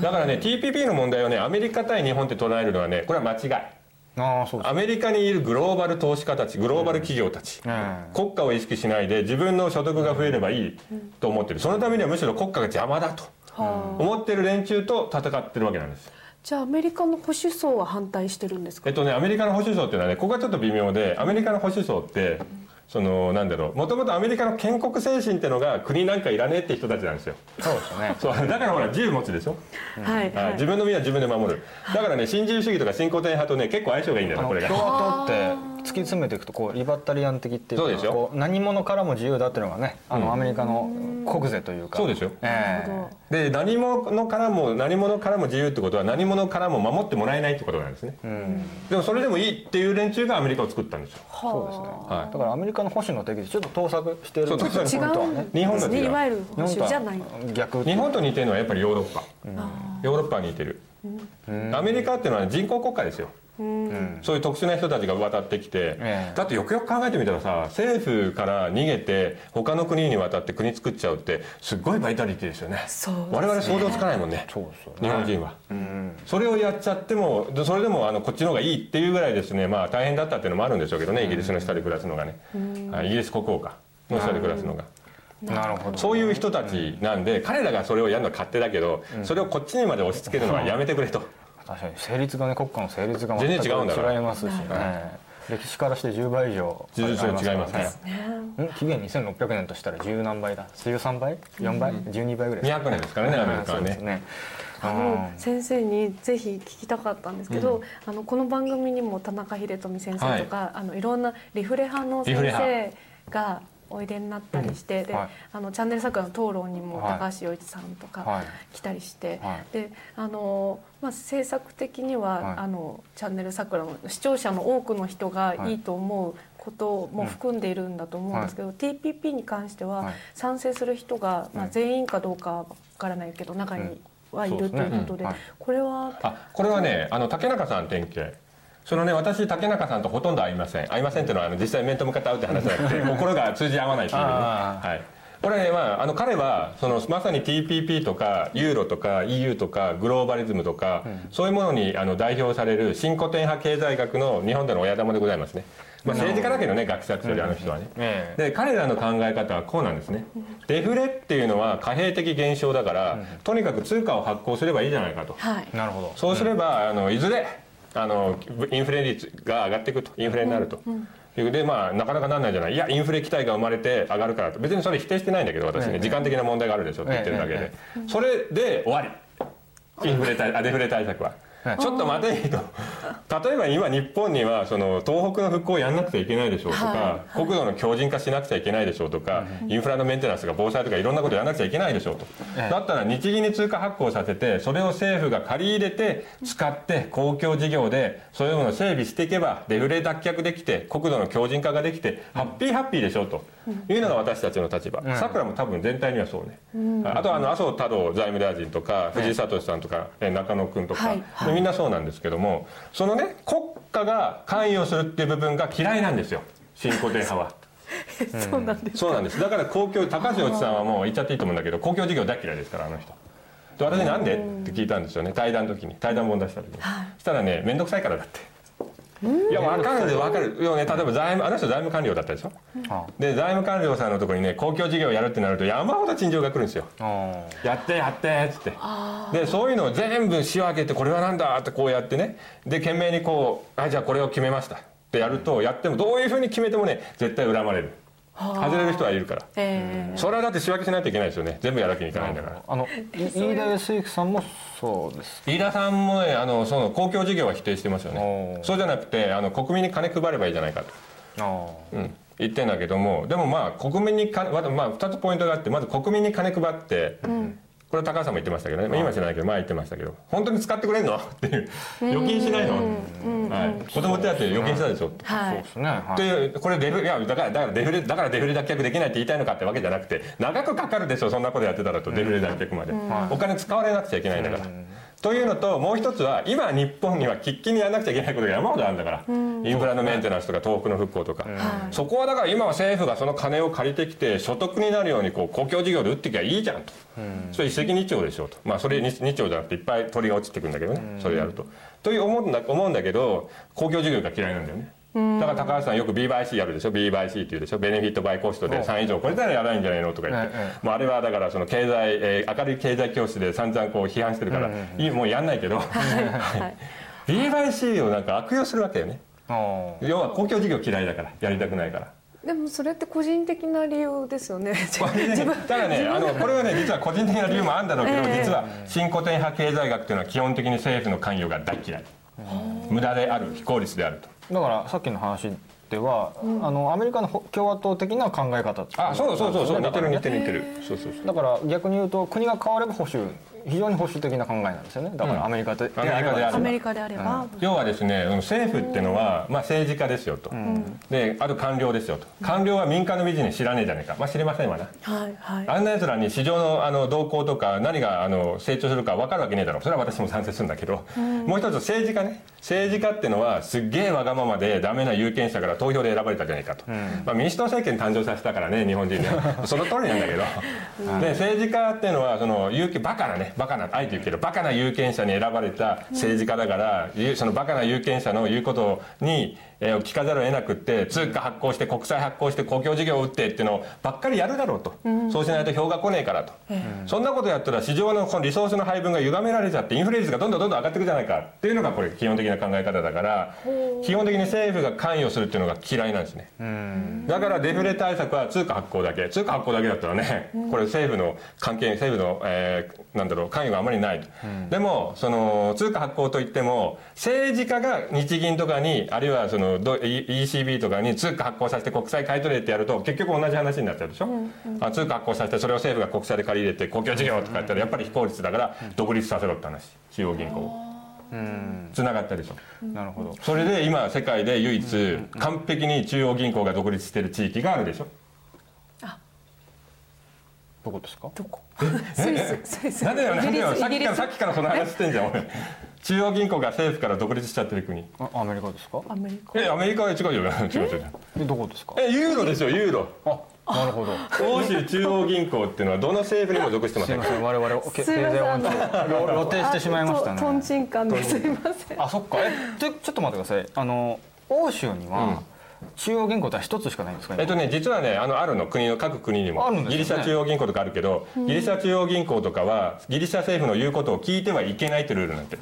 だからね TPP の問題をねアメリカ対日本って捉えるのはねこれは間違い。ああそうアメリカにいるグローバル投資家たちグローバル企業たち、え国家を意識しないで自分の所得が増えればいいと思ってる。そのためにはむしろ国家が邪魔だと思ってる連中と戦ってるわけなんです。じゃあアメリカの保守層は反対してるんですか？えっとねアメリカの保守層っていうのはねここがちょっと微妙でアメリカの保守層ってそのなんだろうもともとアメリカの建国精神ってのが国なんかいらねえって人たちなんですよ。そうですよね。そう。だからほら自由持ちでしょ、はい。はいはい自分の身は自分で守る。だからね新自由主義とか新古典派とね結構相性がいいんだよこれが。共和党って突き詰めていくとこうリバタリアン的っていうかそうでしょ？こう何者からも自由だっていうのがねあのアメリカの国税というか。そうですよええ。で何者からも何者からも自由ってことは何者からも守ってもらえないってことなんですね、でもそれでもいいっていう連中がアメリカを作ったんですよ。そうですね。はい。だからアメリカの保守の敵でちょっと盗作してるそうそう違ポイントはね。うんです日本と違う。ねいわゆる保守じゃない逆。日本と似てるのはやっぱりヨーロッパ、ヨーロッパに似てる、アメリカっていうのは人工国家ですよ、そういう特殊な人たちが渡ってきて、ええ。だってよくよく考えてみたらさ政府から逃げて他の国に渡って国作っちゃうってすっごいバイタリティですよね。そうですね。我々想像つかないもんね。ね日本人は、それをやっちゃってもでそれでもあのこっちの方がいいっていうぐらいですね。まあ大変だったっていうのもあるんでしょうけどねイギリスの下で暮らすのがね、はいイギリス国王か。の下で暮らすのが。なるほどそういう人たちなんで、彼らがそれをやるのは勝手だけど、それをこっちにまで押し付けるのはやめてくれと。確かに成立がね国家の成立が全然違うんだから。違いますしね。歴史からして10倍以上事実上違いますね。ん紀元2600年としたら10何倍だ。13倍？4倍、12倍ぐらいです200年ですからねアメリカはね。ね。あの先生にぜひ聞きたかったんですけど、あのこの番組にも田中秀富先生とか、い、あのいろんなリフレ派の先生がおいでになったりして、で、はい。あのチャンネル桜の討論にもはい。高橋洋一さんとかはい。来たりして、はい。であのまあ政策的には、はい。あのチャンネル桜の視聴者の多くの人がい。いと思うことも含んでいるんだと思うんですけど、TPP に関しては、はい。賛成する人が、まあ、うん全員かどうかわからないけど中にはいるということで、はい。これはあこれはねあの竹中さん典型そのね私竹中さんとほとんど会いません。会いませんっていうのはあの実際面と向かって会うって話じゃなくて 心が通じ合わないっていうね。あはい。これね、まあ、あの彼はそのまさに TPP とかユーロとか EU とかグローバリズムとか、そういうものにあの代表される新古典派経済学の日本での親玉でございますね、まあ、政治家だけどね学者ってよりあの人はね、ええ。で彼らの考え方はこうなんですね。デフレっていうのは貨幣的現象だから、とにかく通貨を発行すればいいじゃないかと。はい。なるほど。そうすれば、あのいずれあのインフレ率が上がっていくとインフレになると。いうでまあ、なかなかなんないじゃない。いやインフレ期待が生まれて上がるからと別にそれ否定してないんだけど私ね、ええ時間的な問題があるでしょって言ってるだけで、それで終わり。インフレ対あデフレ対策は、はい。ちょっと待ていと。例えば今日本にはその東北の復興をやんなくちゃいけないでしょうとか、は国土の強靭化しなくちゃいけないでしょうとか、インフラのメンテナンスとか防災とかいろんなことやらなくちゃいけないでしょうと、ええ。だったら日銀に通貨発行させてそれを政府が借り入れて使って公共事業でそういうものを整備していけばデフレ脱却できて国土の強靭化ができてハッピーハッピーでしょうと。いうのが私たちの立場。さくらも多分全体にはそうね、あとはあの麻生太郎財務大臣とか藤井聡さんとかえ中野君とか、はい。はいみんなそうなんですけどもそのね国家が関与するっていう部分が嫌いなんですよ。新固定派は。そうなんですそうなんです。だから公共高橋おじさんはもう言っちゃっていいと思うんだけど公共事業大嫌いですからあの人。で私なんで？って聞いたんですよね。対談の時に。対談本出した時に、そしたらね面倒くさいからだっていや分かるで分かる。要はね例えば財務あの人財務官僚だったでしょ？あで財務官僚さんのところにね公共事業をやるってなると山ほど陳情が来るんですよ。あやってやってっつって。でそういうのを全部仕分けてこれはなんだってこうやってね。で懸命にこうあじゃあこれを決めました。ってやるとやってもどういうふうに決めてもね絶対恨まれる外れる人はいるから。えそれはだって仕分けしないといけないですよね。全部やるわけにいかないんだから。あのい飯田康之さんもそうです飯田さんもねあのその公共事業は否定してますよね。そうじゃなくてあの国民に金配ればいいじゃないかと、あうん、言ってんだけどもでもまあ国民に金まあ2つポイントがあってまず国民に金配って、これ高橋さんも言ってましたけどね、まあ今知らないけど前言ってましたけど本当に使ってくれるの？っていう。預金しないの、はい、子供手当預金したでしょ、はい。そうですね、はい。というこれデフいやだからだからデフレだからデフレ脱却できないって言いたいのかってわけじゃなくて長くかかるでしょそんなことやってたらとデフレ脱却まで、お金使われなくちゃいけないんだから。というのともう一つは今日本には喫緊にやらなくちゃいけないことが山ほどあるんだから、インフラのメンテナンスとか東北の復興とか、そこはだから今は政府がその金を借りてきて所得になるようにこう公共事業で打ってきゃいいじゃんと、それ一石二鳥でしょうと。まあそれ二二鳥じゃなくていっぱい鳥が落ちてくるんだけどね、それやると。という思うんだ思うんだけど公共事業が嫌いなんだよね。だから高橋さんよく B by C やるでしょ？B by C って言うでしょ？ベネフィットバイコストで3以上これたらやらないんじゃないの？とか言って、ええもうあれはだからその経済、えー明るい経済教室で散々こう批判してるから、いいもうやんないけど、はい。B by C をなんか悪用するわけよね。あ要は公共事業嫌いだからやりたくないから。でもそれって個人的な理由ですよね。ただねあのこれはね実は個人的な理由もあるんだろうけど、ええ。実は新古典派経済学っていうのは基本的に政府の関与が大嫌い。無駄である非効率であると。だからさっきの話では、あのアメリカのほ共和党的な考え方あそうそうそうそう似てる似てるる似てる。そうそうそう。だから逆に言うと国が変われば保守非常に保守的な考えなんですよね。だからアメリカで,、アメリカであれば。アメリカであれば、要はですね政府っていうのは、まあ、政治家ですよと、であと官僚ですよと。官僚は民間のビジネス知らねえじゃねえか。まあ知りませんわなはいはい。あんな奴らに市場のあの動向とか何があの成長するか分かるわけねえだろう。それは私も賛成するんだけど、もう一つ政治家ね。政治家ってのはすっげえわがままでダメな有権者から投票で選ばれたじゃないかと、まあ、民主党政権誕生させたからね日本人ねその通りなんだけど、で政治家っていうのはその有権バカなねバカなあえて言うけどバカな有権者に選ばれた政治家だから、ゆそのバカな有権者の言うことに、えー聞かざるを得なくって通貨発行して国債発行して公共事業を打ってっていうのをばっかりやるだろうと、そうしないと票が来ねえからと、そんなことやったら市場のこのリソースの配分が歪められちゃってインフレ率がどんどんどんどん上がっていくじゃないか。っていうのがこれ基本的な考え方だから基本的に政府が関与するっていうのが嫌いなんですね。だからデフレ対策は通貨発行だけ。通貨発行だけだったらねこれ政府の関係政府の、えーなんだろう関与があまりないと、でもその通貨発行といっても政治家が日銀とかにあるいはそのど E- ECB とかに通貨発行させて国債買い取れってやると結局同じ話になっちゃうでしょ、あ通貨発行させてそれを政府が国債で借り入れて公共事業とかやったらやっぱり非効率だから独立させろって話。中央銀行を。つながったでしょ？なるほど。それで今世界で唯一完璧に中央銀行が独立してる地域があるでしょ？どこですか？どこ？スイススイス。なんでなんでだよさっきからさっきからその話してんじゃん俺中央銀行が政府から独立しちゃってる国。あアメリカですか？アメリカ。えアメリカは違うよ。違う違うえどこですか？えユーロですよユーロ。あなるほど。欧州中央銀行っていうのはどの政府にも属してますせんいません我々け経すいません済音痴露呈してしまいましたあととんねちんかんですいません。あそっか。えちょちょっと待ってください。あの欧州には中央銀行って一つしかないんですかえっとね実はねあのあるの国の各国にも、ギリシャ中央銀行とかあるけど、ギリシャ中央銀行とかはギリシャ政府の言うことを聞いてはいけないってルールになって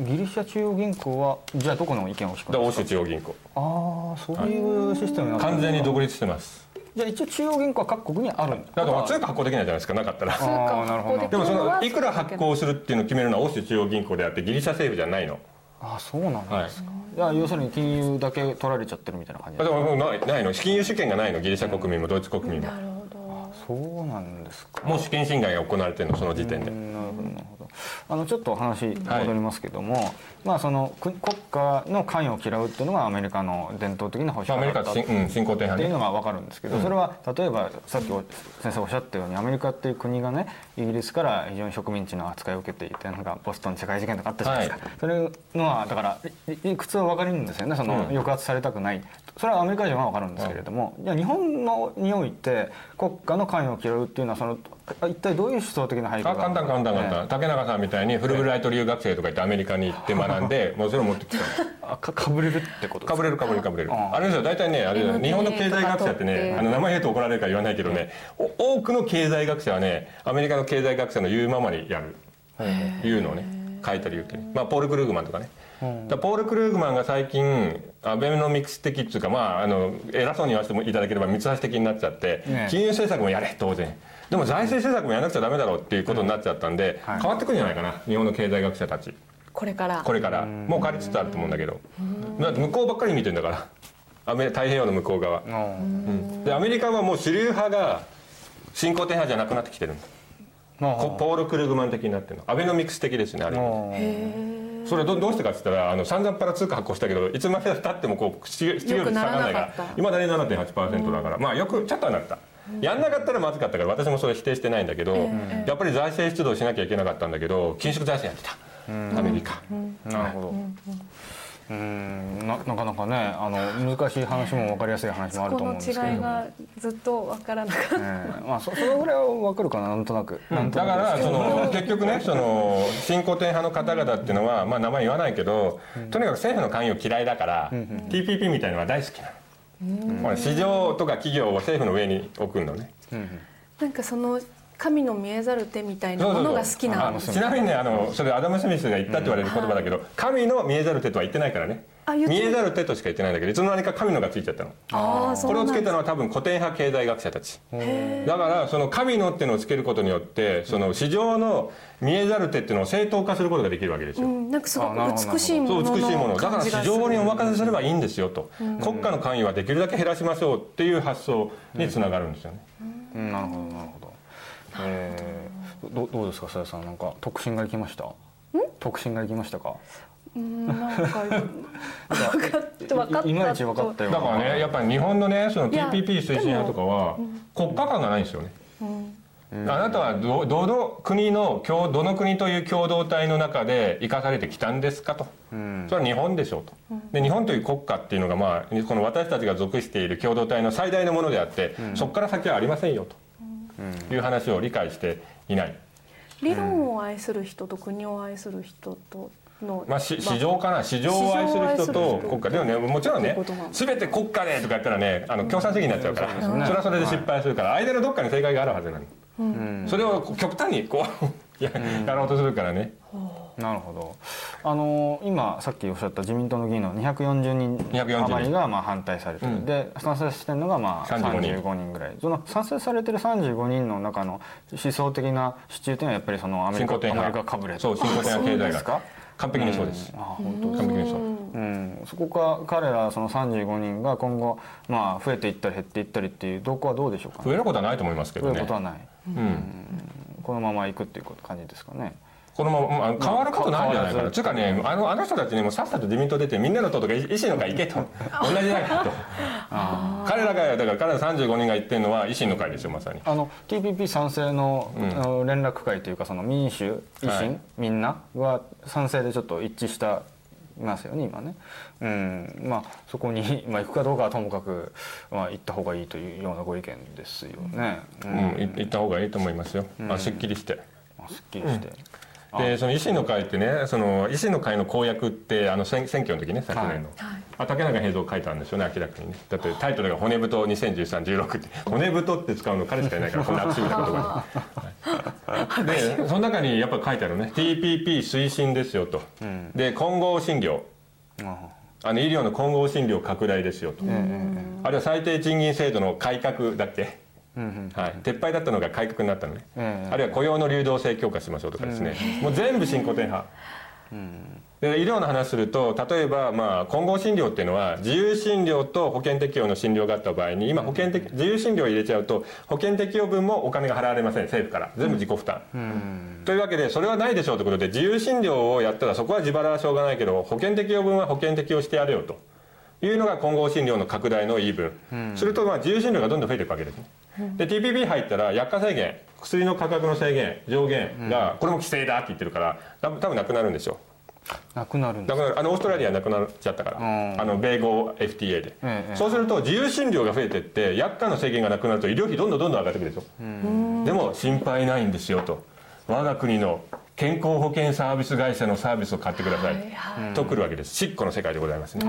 ギリシャ中央銀行はじゃあどこの意見を聞くんですか？州中央銀行。ああそういうシステムになってる完全に独立してます。じゃあ一応中央銀行は各国にあるんだ。だから通貨発行できないじゃないですかなかったら。あーなるほどでもそのいくら発行するっていうのを決めるのは欧州中央銀行であってギリシャ政府じゃないの。あそうなんですか、い、や要するに金融だけ取られちゃってるみたいな感じあでもないないの。金融主権がないの。ギリシャ国民もドイツ国民も。なるほど。そうなんですか。もう主権侵害が行われてるのその時点で。なるほどあのちょっとお話戻りますけども、まあそのく国家の関与を嫌うっていうのがアメリカの伝統的な保守派だったっていうのが分かるんですけど、それは例えばさっき先生おっしゃったようにアメリカっていう国がねイギリスから非常に植民地の扱いを受けていてなんかボストン世界事件とかあったじゃないですか、それのはだからい理屈は分かるんですよねその、うん。抑圧されたくない。それはアメリカ人は分かるんですけれども、じゃあ日本のにおいて国家の関与を嫌うっていうのはその一体どういう思想的な背景が？あ簡単簡単簡単、え竹中さんみたいにフルブライト留学生とか言ってアメリカに行って学んでもうそれを持ってきた かかぶれるってことですか？ぶれるかぶれるかぶれる。あれですよ大体ねあれ日本の経済学者ってねあの名前言うと怒られるから言わないけどねお多くの経済学者はねアメリカの経済学者の言うままにやる。言うのをね書いたり言ってね。まあポール・クルーグマンとかね。だポール・クルーグマンが最近アベノミクス的っていうかまああの偉そうに言わせてもいただければ三つ橋的になっちゃってね金融政策もやれ当然でも財政政策もやらなくちゃダメだろうっていうことになっちゃったんではい。変わってくるんじゃないかな日本の経済学者たち。これから。これから。もう変わりつつあると思うんだけど。だって向こうばっかり見てんだから。アメ太平洋の向こう側。うん。でアメリカはもう主流派が新興典派じゃなくなってきてるポール・クルーグマン的になってるの。アベノミクス的ですねあれあそれどどうしてかって言ったらあの散々パラ通貨発行したけどいつまで経ってもこう失業率下がらないか良くならなからった。いまだに7.8%だから。まあよくちょっとはなったやんなかったらまずかったから私もそれ否定してないんだけどやっぱり財政出動しなきゃいけなかったんだけど緊縮財政やってた。アメリカ。なるほど。うん。ななかなかねあの難しい話も分かりやすい話もあることの思うんですけれども、違いがずっとわからなかった。ええ。まあそそれぐらいは分かるかななんとなく、なんとだなく。からその結局ねその新古典派の方々っていうのはまあ名前言わないけどとにかく政府の関与嫌いだから TPP みたいなのが大好きなの市場とか企業を政府の上に置くのね。なんかその神の見えざる手みたいなものが好きなあのちなみにねあのそれアダム・スミスが言ったって言われる言葉だけど神の見えざる手とは言ってないからね。見えざる手としか言ってないんだけどいつの間にか神のがついちゃったの。ああそこれをつけたのは多分古典派経済学者たち。だからその神のっていうのをつけることによってその市場の見えざる手っていうのを正当化することができるわけですよ。うん。なんかすごく美しいもそうのの美しいもの。だから市場にお任せすればいいんですよと。国家の関与はできるだけ減らしましょうっていう発想につながるんですよね。うん。なるほどなるほどえー、どどうですかさやさんなんか特進が行きました？特進が行きましたか？うんなんかいいまいち分かったよ。だからねやっぱり日本のねその TPP 推進派とかは国家感がないんですよね。あなたはどどの国の共どの国という共同体の中で生かされてきたんですかと、それは日本でしょうと、で日本という国家っていうのが、まあ、この私たちが属している共同体の最大のものであって、そこから先はありませんよという話を理解していない、理論を愛する人と国を愛する人とのまあ、し市場かな？市場を愛する人と国家。でもねもちろんね全て国家でとか言ったらねあの共産主義になっちゃうから、それはそれで失敗するから、間のどっかに正解があるはずなの、それを極端にこう ややろうとするからねなるほど。あの今さっきおっしゃった自民党の議員の240人240余りがまあ反対されてる、うん。で賛成してるのがまあ35人。35人ぐらい。その賛成されてる35人の中の思想的な支柱というのはやっぱりそのアメリカアメリ派カかぶれそう新興典派経済学。ですか？完璧にそうです、あ本当完璧にそう。うん、そこか彼らその35人が今後まあ増えていったり減っていったりっていう動向はどうでしょうか、増えることはないと思いますけ増どね。えることはない、うん。このままいくっていう感じですかねこのまま、まあ、変わることないんじゃないかな。つうかね、あの、あの人たちね、もうさっさと自民党出て、みんなの党とか維新の会行けと。同じだよと。彼らが、だから彼ら35人が言ってるのは維新の会ですよ、まさに。あの TPP 賛成の、あの連絡会というかその民主維新、はいみんなは賛成でちょっと一致したいますよね今ね、うん、まあそこに、まあ、行くかどうかはともかく、まあ、行った方がいいというようなご意見ですよね、ううんん、い行った方がいいと思いますよ。まあ、すっきりして。まあすっきりして、でその維新の会ってねその維新の会の公約ってあの選選挙の時ね昨年の、はい。あ竹中平蔵書いたんですよね明らかにね。だってタイトルが「骨太2013-16」って。骨太って使うの彼しかいないから こんな悪趣味な言葉に。でその中にやっぱ書いてあるね。TPP 推進ですよと、で混合診療。ああ。の医療の混合診療拡大ですよと、あるいは最低賃金制度の改革だっけ、はい、撤廃だったのが改革になったのね、ええあるいは雇用の流動性強化しましょうとかですね、もう全部新古典派。で医療の話すると例えば、まあ、混合診療っていうのは自由診療と保険適用の診療があった場合に今保険的自由診療を入れちゃうと保険適用分もお金が払われません政府から。全部自己負担、というわけでそれはないでしょうということで自由診療をやったらそこは自腹はしょうがないけど保険適用分は保険適用してやれよと。いうのが混合診療の拡大の言い分、するとまあ自由診療がどんどん増えていくわけですねで TPP 入ったら薬価制限薬の価格の制限上限がこれも規制だって言ってるから多分なくなるんですよ。なくなるんです。なくなる。あのオーストラリアなくなっちゃったから、うん。あの米豪 FTA で、ええそうすると自由診療が増えてって薬価の制限がなくなると医療費どんどんどんどん上がってくるでしょ、でも心配ないんですよと。我が国の健康保険サービス会社のサービスを買ってください、とくるわけです。執行の世界でございますね、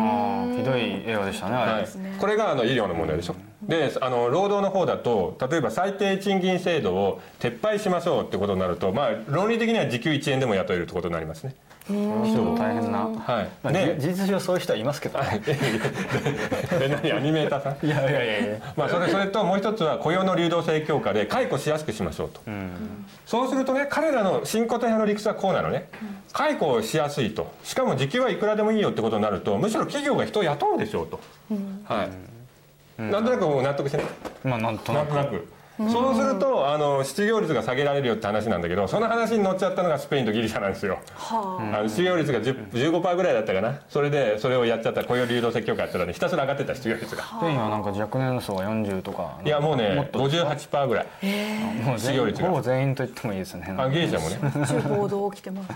ひどい映画でしたねはい、これがあの医療の問題でしょ、であの労働の方だと例えば最低賃金制度を撤廃しましょうってことになると、まあ、論理的には時給1円でも雇えるってことになりますねちょっと大変な、はい。まあでじ事実上そういう人はいますけど。ねえ何アニメーターさん？いやいやいやいや。まあそれそれともう一つは雇用の流動性強化で解雇しやすくしましょうと、そうするとね彼らの新古典派の理屈はこうなのね。解雇しやすいと。しかも時給はいくらでもいいよってことになるとむしろ企業が人を雇うでしょうと、はい、なんとなくもう納得してない？まあなんとなんく。なとなくそうするとあの失業率が下げられるよって話なんだけどその話に乗っちゃったのがスペインとギリシャなんですよ、あ。の失業率が10 15%ぐらいだったかな。それでそれをやっちゃった雇用流動性強化やったらねひたすら上がってた失業率が。スペインはなんか若年層が40とか。いやもうもねっと。58%ぐらい。もう失業率が。ほぼ全員と言ってもいいですね。あギリシャもね。中暴動起きてますね。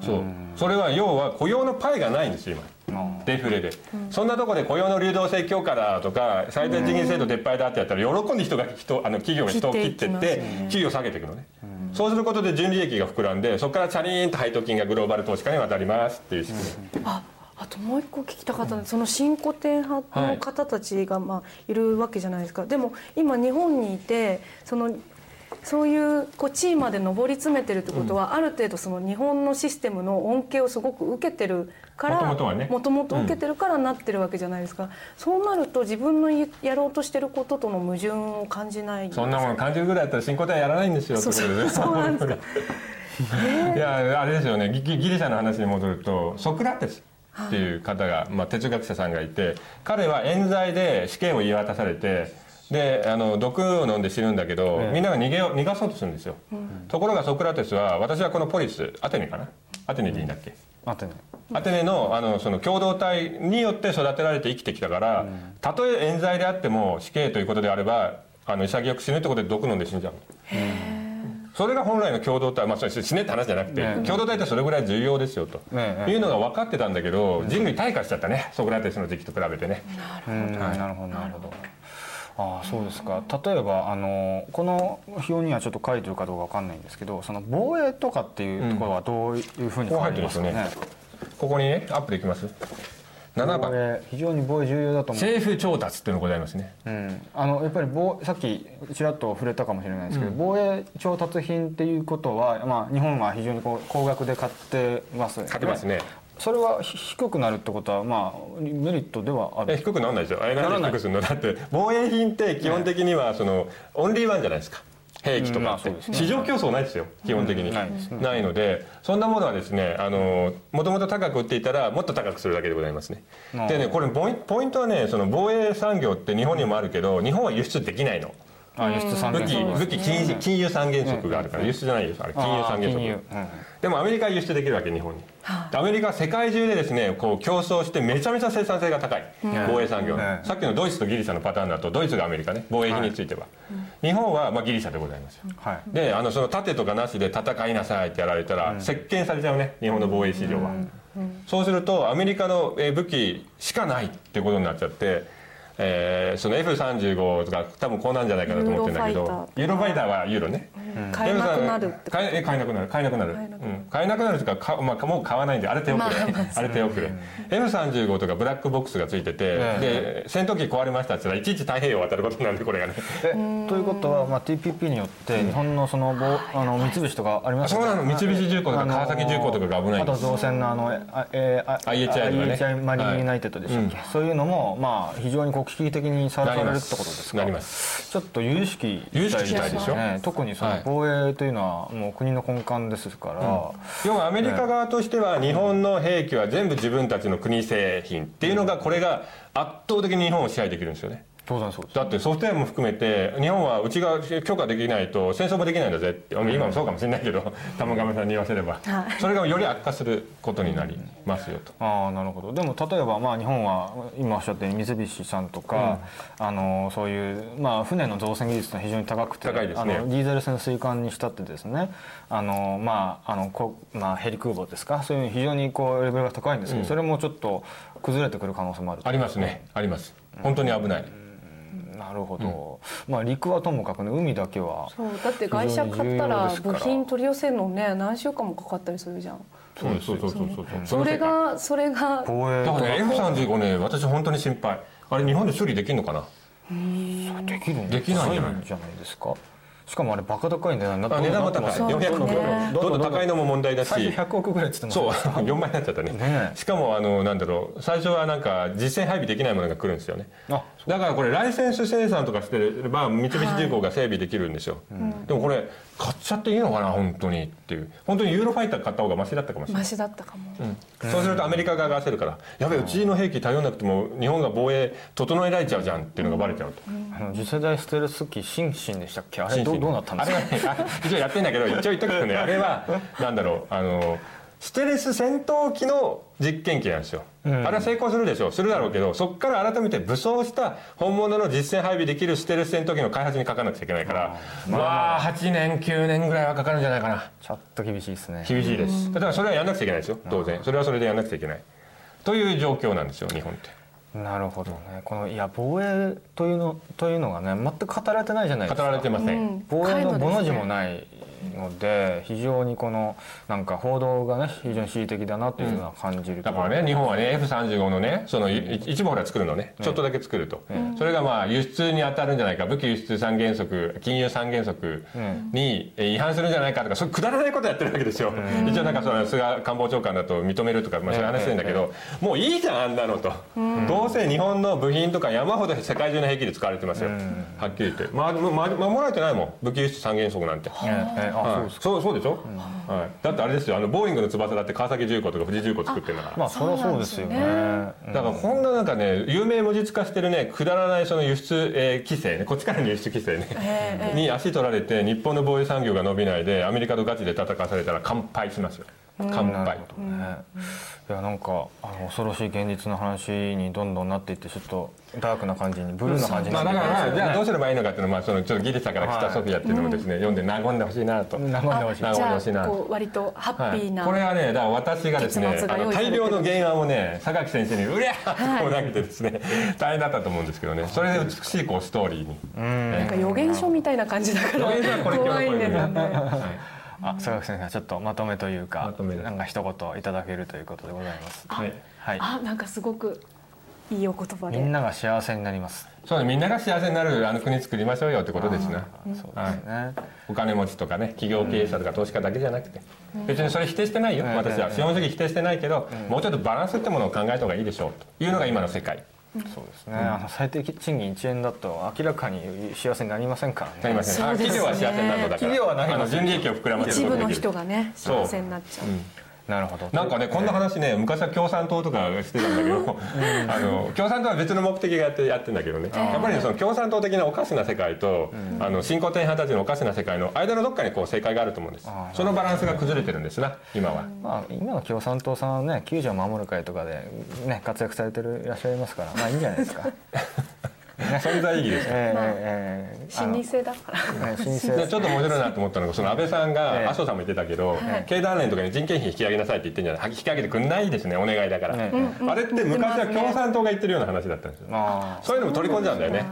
そう。それは要は雇用のパイがないんですよ今デフレで、そんなとこで雇用の流動性強化だとか最低賃金制度撤廃だってやったら喜んで人が人あの企業が人を切ってって給与下げていくのね、そうすることで純利益が膨らんでそこからチャリーンと配当金がグローバル投資家に渡りますっていう仕組み、ああともう一個聞きたかったのはその新古典派の方たちがまあいるわけじゃないですか、でも今日本にいてそのそういうこう地位まで上り詰めてるってことは、ある程度その日本のシステムの恩恵をすごく受けてるからもともと受けてるからなってるわけじゃないですか、そうなると自分のややろうとしてることとの矛盾を感じないそんなもの感じるぐらいだったら新古典はやらないんですよそうなんですか。いやあれですよね。ギギギリシャの話に戻るとソクラテスっていう方が、まあ、哲学者さんがいて彼は冤罪で死刑を言い渡されてであの毒を飲んで死ぬんだけど、みんなが逃げ逃がそうとするんですよ、ところがソクラテスは私はこのポリスアテネかな？アテネでいいんだっけ、待ってねアテネのあのその共同体によって育てられて生きてきたから、たとえ冤罪であっても死刑ということであればあの潔く死ぬってことで毒飲んで死んじゃうそれが本来の共同体、まあ、それ死ねって話じゃなくて、ね共同体ってそれぐらい重要ですよと、ねねいうのが分かってたんだけど人類退化しちゃったね。ソクラテスの時期と比べてね、うんなるほどなるほどああそうですか。例えばあのこの表にはちょっと書いてるかどうかわかんないんですけどその防衛とかっていうところはどういうふうにこう考入ってるんですよね。えますかね？ここにねアップできます。7防番衛非常に防衛重要だと思う。政府調達っていうのがございますね。うん、あのやっぱり防さっきちらっと触れたかもしれないですけど、防衛調達品っていうことは、まあ、日本は非常にこう高額で買ってます買ってますねそれはひ低くなるってことは、まあ、メリットではある。え低くならないですよ。あれなんならないで低くするの。だって防衛品って基本的にはそのオンリーワンじゃないですか。兵器とかって。市場競争ないですよ基本的に。ないのでそんなものはですねあのもともと高く売っていたらもっと高くするだけでございますね。うんでねこれポインポイントはねその防衛産業って日本にもあるけど日本は輸出できないのあ輸出産武器業武器金金融三原則があるから輸出じゃないです。あれ金融三原則。でもアメリカは輸出できるわけ日本に。でアメリカは世界中でですねこう競争してめちゃめちゃ生産性が高い防衛産業ねさっきのドイツとギリシャのパターンだとドイツがアメリカね防衛費につい。ては日本はまあギリシャでございますよ。はい。であのその盾とかなしで戦いなさいってやられたら席巻されちゃうね日本の防衛市場は。そうするとアメリカのえー武器しかないってことになっちゃってえーその F35 とか多分こうなんじゃないかなと思ってるんだけどユーロファイターはユーロね。買えなくなるって買ええ買えなくなる。買えなくなる。買えなくなる。うん。買えなくなるというかか、まあ、もう買わないんであれ手遅れ、まあまああ。れ手遅れ。F35 とかブラックボックスがついてて、えで戦闘機壊れましたって言ったらいちいち太平洋渡ることになるんでこれがね。えということは、まあ、TPP によって日本のその防あの三菱とかあります？そうなの。三菱重工とか川崎重工とかが危ないんあとです造船のあのあえーあ IHI とかね。IHI マリンユナイテッドでしたっけ、そういうのも、まあ、非常にこ危機的にさらされるってことですか？なります。ちょっと有識有識したいでしょね特にそはい。の防衛というのはもう国の根幹ですから、要はアメリカ側としては日本の兵器は全部自分たちの国製品っていうのがこれが圧倒的に日本を支配できるんですよね当然そうです。だってソフトウェアも含めて日本はうちが許可できないと戦争もできないんだぜって。今もそうかもしれないけど 玉亀さんに言わせれば。それがより悪化することになりますよと。ああなるほど。でも例えばまあ日本は今おっしゃったように三菱さんとか、あのそういう、まあ、船の造船技術が非常に高くて高いですね。あのディーゼル潜水艦にしたってですねあの、まああのこまあ、ヘリ空母ですか？そういう非常にこうレベルが高いんですけど、それもちょっと崩れてくる可能性もあるありますね。あります。本当に危ない。なるほど、まあ陸はともかくね海だけはそう。だって会社買ったら部品取り寄せるのね何週間もかかったりするじゃん。そうですそうそうそうそうそれがそれが防衛だからね F35 ね私本当に心配。あれ日本で修理できるのかな？できるんできないんじゃない？じゃないですか。しかもあれバカ高い値段にな。値段も高い。そう400億。ね。どんどん高いのも問題だし。最初100億ぐらいっつってまそう。した4倍になっちゃったね。ねしかもあのなんだろう。最初はなんか実戦配備できないものが来るんですよね。あだからこれライセンス生産とかしてれば三菱重工が整備できるんですよ、でもこれ買っちゃっていいのかな？本当にっていう。本当にユーロファイター買った方がマシだったかもしれない。マシだったかも、そうするとアメリカ側が焦るからやべえうちの兵器頼んなくても日本が防衛整えられちゃうじゃんっていうのがバレちゃうと、あの次世代ステルス機シンシンでしたっけ？あれどどうなったんですかあれはねあ一応やってんだけど一応言っとくとねあれはなんだろうあのステルス戦闘機の実験機なんですよ、あれは成功するでしょ。うするだろうけどそこから改めて武装した本物の実戦配備できるステルス戦闘機の開発にかかなくちゃいけないから。まあ8年9年ぐらいはかかるんじゃないかな。ちょっと厳しいですね。厳しいです。だからそれはやんなくちゃいけないですよ。当然。それはそれでやんなくちゃいけない。という状況なんですよ日本って。なるほどね。このいや防衛というのというのがね全く語られてないじゃないですか。語られてません、うん。防衛の深いですね。5の字もないので非常にこのなんか報道がね非常に恣意的だなというのは感じるところだからね日本はね F35 のねそのい一部ほら作るのね。ちょっとだけ作ると、それがまあ輸出に当たるんじゃないか武器輸出三原則金融三原則にえ違反するんじゃないかとかそういうくだらないことやってるわけですよ、一応なんかその菅官房長官だと認めるとか、まあ、そういう話してんだけど、もういいじゃんあんなのと、どうせ日本の部品とか山ほど世界中の兵器で使われてますよ、はっきり言って、まあ、ま守られてないもん。武器輸出三原則なんて。ええはい。そうそうでしょ、はい、だってあれですよ。あのボーイングの翼だって川崎重工とか富士重工作ってるんだから。まあそれはそうですよね。だからこんななんかね有名無実化してるねくだらないその輸出、えー規制ね。こっちからの輸出規制ね、に足取られて日本の防衛産業が伸びないでアメリカとガチで戦わされたら乾杯しますよ乾杯、ね。いやなんかあの恐ろしい現実の話にどんどんなっていってちょっとダークな感じにブルーな感じにまあ、なってだから、じゃあどううすればいいのかっていうのは、まあ、そのちょっとギリシャから来たソフィアっていうのもですね、読ん。で和んでほしいなと。和んでほしい。な。あこう割とハッピーな、これはねだから私がですねあの大量の原案をね榊先生に「うりゃ!」ってこう投げてですね、大変だったと思うんですけどね。それで美しいこうストーリーに。なんか予言書みたいな感じだから予言書はこれ怖いんだよねあ坂口先生ちょっとまとめというかまなんか一言いただけるということでございます。はい。はい。あなんかすごくいいお言葉で。みんなが幸せになります。そうね。みんなが幸せになるあの国作りましょうよってことですね。そうですね。お金持ちとかね企業経営者とか投資家だけじゃなくて、別にそれ否定してないよ、うん。私は資本主義否定してないけど、もうちょっとバランスってものを考えた方がいいでしょう。というのが今の世界そうですね。あの最低賃金1円だと明らかに幸せになりませんからね。なりません、ね。企業は幸せになるのだから。企業はなりませんあの純利益を膨らませる一部の人がね幸せになっちゃうなるほど。なんかねこんな話ね昔は共産党とかしてたんだけど、あの共産党は別の目的がやってやってんだけどね、やっぱりその共産党的なおかしな世界と、あの新古典派たちのおかしな世界の間のどっかにこう正解があると思うんです。そのバランスが崩れてるんですな今は。まあ、今の共産党さんはね救助を守る会とかで、ね、活躍されてるいらっしゃいますからまあいいんじゃないですか。存在意義ですええまあええ老舗だから。ちょっと面白いなと思ったのがその安倍さんええ。が麻生さんも言ってたけど、経団連とかに人件費引き上げなさいって言ってんじゃない引き上げてくんないですねお願いだから、ねあれって昔は共産党が言ってるような話だったんですよ、まあそういうのも取り込んじゃうんだよね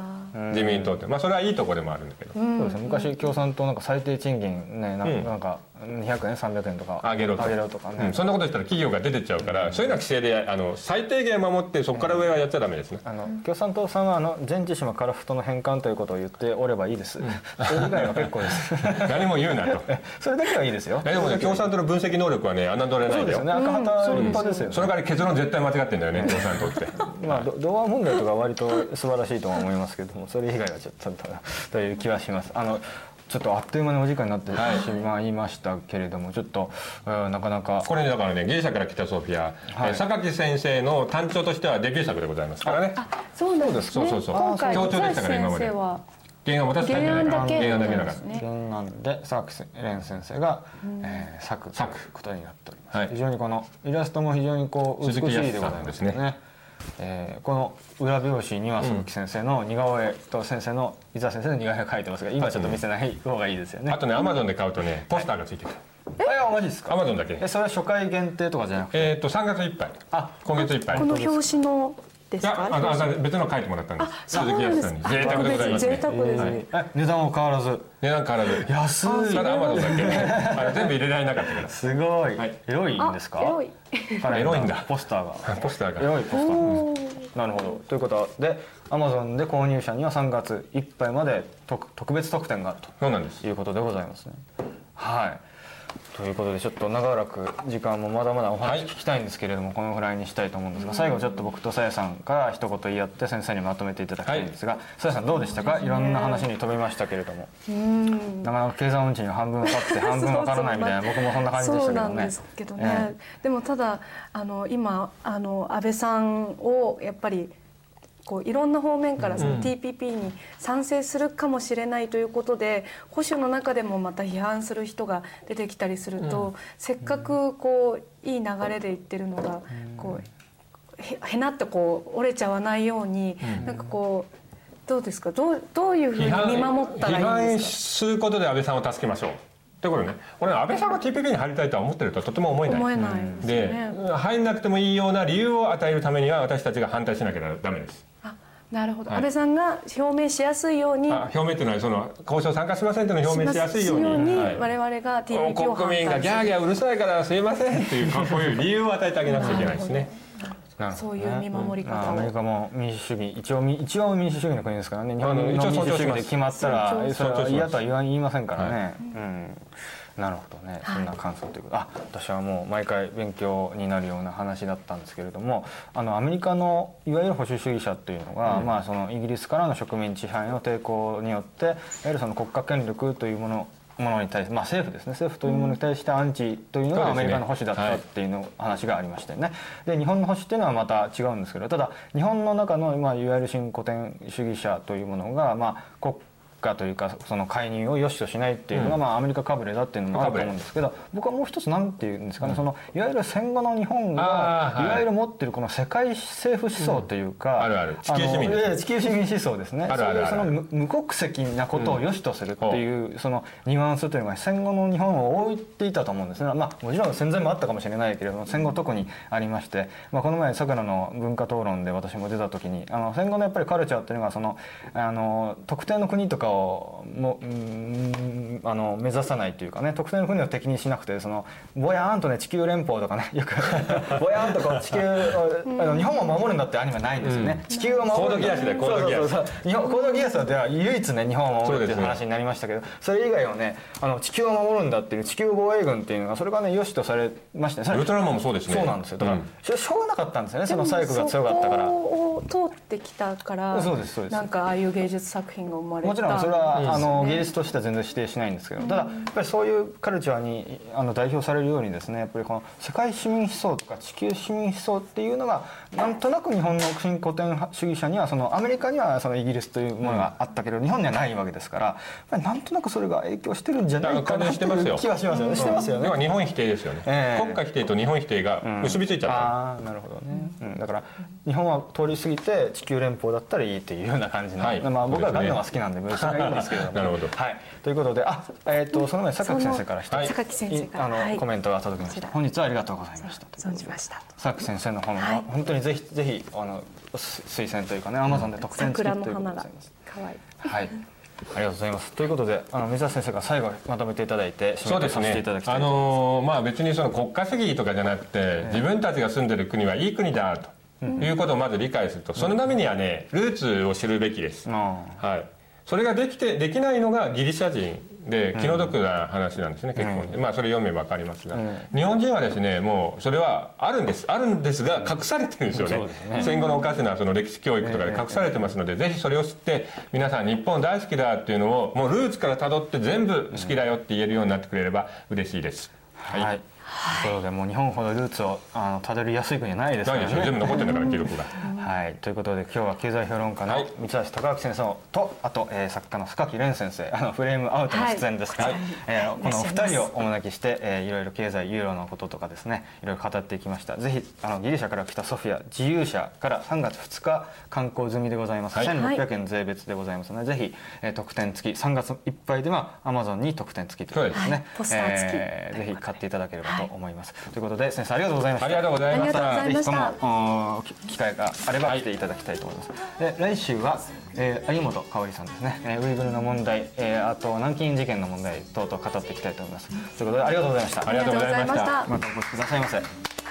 自民党って。まあそれはいいとこでもあるんだけど、そうですね昔共産党なんか最低賃金ねなんか200円300円とか。上げろと。上げろとかね、うんそんなことしたら企業が出てっちゃうから、そういうのは規制であの最低限守ってそこから上はやっちゃダメですね、あの共産党さんはあの全知島カラフトの返還ということを言っておればいいです、それ以外は結構です。何も言うなと。それだけはいいですよ。えでもね共産党の分析能力はね侮れないんだよ。そうですよね。赤旗立派ですよね。それから結論絶対間違ってんだよね共産党って。まあど童話問題とか割と素晴らしいとは思いますけどもそれ以外はちょっとという気はします。あのちょっとあっという間にお時間になってしまいましたけれども、ちょっとうんなかなか。これねだからねギリシャから来たソフィア、はい。えー榊先生の単調としてはデビュー作でございますからね。そうなんですね。そうそうそう。今回強調でしたから今まで先生は原案を渡すだけじゃないから原案だけ原案だけだから原なんで佐々木蓮先生が、えー作作。ということになっております、はい。非常にこのイラストも非常にこう美しいでござい康さんですすまねねえーこの裏表紙には鈴木先生の似顔絵と先生の伊沢先生の似顔絵が描いてますが今ちょっと見せない方がいいですよね。あとねアマゾンで買うとねポスターがついてくるあマジですか？アマゾンだけ。えそれは初回限定とかじゃなくて？えっと3月いっぱい。あ今月いっぱい。この表紙のでいやすか別の書いてもらったんです。鈴木康さんに。贅沢でございますね。贅沢ですね。え値段は変わらず。値段変わらず。安い。ただアマゾンだけ。あの全部入れられなかったから。すごい、はい。エロいんですか？あエロい。エロいんだ。ポスターが。ポスターが。エロいポスター。なるほど。ということでアマゾンで購入者には3月いっぱいまで特特別特典があるそうなんです。ということでございますね。はいということでちょっと長らく時間もまだまだおはい話聞きたいんですけれども、このぐらいにしたいと思うんですが最後ちょっと僕とさやさんから一言言い合って先生にまとめていただきたいんですがさや、さんどうでしたか？いろんな話に飛びましたけれども。なかなか計算運賃が半分分かって半分分からないみたいな僕もそんな感じでしたけどねそうなんです。けどね、えでもただあの今あの安倍さんをやっぱりこういろんな方面からその TPP に賛成するかもしれないということで保守の中でもまた批判する人が出てきたりすると、せっかくこういい流れでいってるのがこうへへなってこう折れちゃわないように、なんかこうどうですか？どうどういうふうに見守ったらいいん批判ですすることで安倍さんを助けましょうということね。俺安倍さんが TPP に入りたいとは思ってるとはとても思えない。か思えないでね。入んなくてもいいような理由を与えるためには私たちが反対しなきゃダメです。あなるほど、はい。安倍さんが表明しやすいように。あ表明っていうのはその交渉参加しませんっていうのを表明しやすいように。はい。我々が TPP を反対国民がギャーギャーうるさいからすいませんっていうこういう理由を与えてあげなくちゃいけないですね。そういう見守り方アメリカも民主主義一応み一応民主主義の国ですからね。日本のあの一応民主主義で決まったらそれは嫌とは言わ言いませんからね、はうんなるほどね、はい。そんな感想ということ。あ私はもう毎回勉強になるような話だったんですけれどもあのアメリカのいわゆる保守主義者というのが、まあ、そのイギリスからの植民地支配の抵抗によっていわゆるその国家権力というものものに対して、まあ、政府ですね。政府というものに対してアンチというのがアメリカの保守だったっていうの話がありましたよね。で日本の保守っていうのはまた違うんですけどただ日本の中の、まあ、いわゆる新古典主義者というものが、まあ、国家というかその介入を良しとしないっていうのが、うん。まあ、アメリカかぶれだっていうのもあると思うんですけど僕はもう一つなんていうんですかね、そのいわゆる戦後の日本が、い。い、わゆる持ってるこの世界政府思想というか、あるある。地球市民あのええ地球市民思想ですね。あるあるある。そういうその無無国籍なことを良しとするっていう、そのニュアンスというのが戦後の日本を置いていたと思うんですね、まあ、もちろん戦前もあったかもしれないけれども戦後特にありまして、まあ、この前さくらの文化討論で私も出た時にあの戦後のやっぱりカルチャーっていうのがそのあの特定の国とかをもうーんあの目指さないというかね特定の国を敵にしなくてそのぼやーんとね地球連邦とかね よくぼやーんとこう地球をあの日本を守るんだってアニメないんですよね、地球を守るコードギアスだよコードギアス。日本コードギアスでは唯一ね日本を守るっていう話になりましたけどそれ以外はねあの地球を守るんだっていう地球防衛軍っていうのがそれがね良しとされましてウルトラマンもそうですね。そうなんですよ。だから、うん。しょうがなかったんですよねその細工が強かったから。そこを通ってきたからそうですそうです。なんかああいう芸術作品が生まれた。もちろんそれは、あのね芸術としては全然否定しないんですけど、ただやっぱりそういうカルチャーにあの代表されるようにですねやっぱりこの世界市民思想とか地球市民思想っていうのがなんとなく日本の新古典主義者にはそのアメリカにはそのイギリスというものがあったけど、日本にはないわけですからなんとなくそれが影響してるんじゃないかなっていう気はしますよね。してますよね。日本否定ですよね、ええ。国家否定と日本否定が結びついちゃった、ああなるほどね、うん、だから日本は通り過ぎて地球連邦だったらいいっていうような感じの、はい。まあ、僕はガンダムは好きなんでそれがいいんですけれども。なるほほど。はい、ということであ、えー、とその前榊先生から一つ、はい。榊先生から。あの、はい。コメントが届きました。本日はありがとうございました。存じました。榊先生の本は、はい。本当にぜひぜひあのす推薦というかねアマゾンで特典付きということで。ございます可愛い。はい。ありがとうございます。ということであの水田先生が最後まとめていただいてそうですね。いただきたいあと。思いますのーまあ別にその国家主義とかじゃなくて、自分たちが住んでる国はいい国だということをまず理解すると、そのためにはねルーツを知るべきです、あはい、それができてできないのがギリシャ人で気の毒な話なんですね、結構、まあそれ読めば分かりますが、日本人はですねもうそれはあるんです。あるんですが隠されてるんですよね,、ね。戦後のおかしなその歴史教育とかで隠されてますので、ぜひそれを知って皆さん日本大好きだっていうのをもうルーツから辿って全部好きだよって言えるようになってくれれば嬉しいです、はい、ということでもう日本ほどルーツをあのたどりやすい国はないですからね。ないですよ。全部残ってんだから記録が。はい、ということで今日は経済評論家のはい。三橋貴明先生とあと、えー作家の榊蓮先生あのフレームアウトの出演ですが、はい。えーこのお二人をお招きして、えーいろいろ経済ユーロのこととかですねいろいろ語っていきました。ぜひあのギリシャから来たソフィア自由車から3月2日観光済みでございます、はい。1600円税別でございますのでぜひ、えー特典付き3月いっぱいではアマゾンに特典付きということですね、はい。えーぜひ買っていただければと思います、ということで先生ありがとうございましたありがとうございましたぜひともお機会があれば来ていただきたいと思います。で来週は、えー、有本香織さんですね、えーウイグルの問題、えーあと南京事件の問題等々語っていきたいと思います。ということでありがとうございました。ありがとうございましたありがとうございましたまたお越しくださいませ。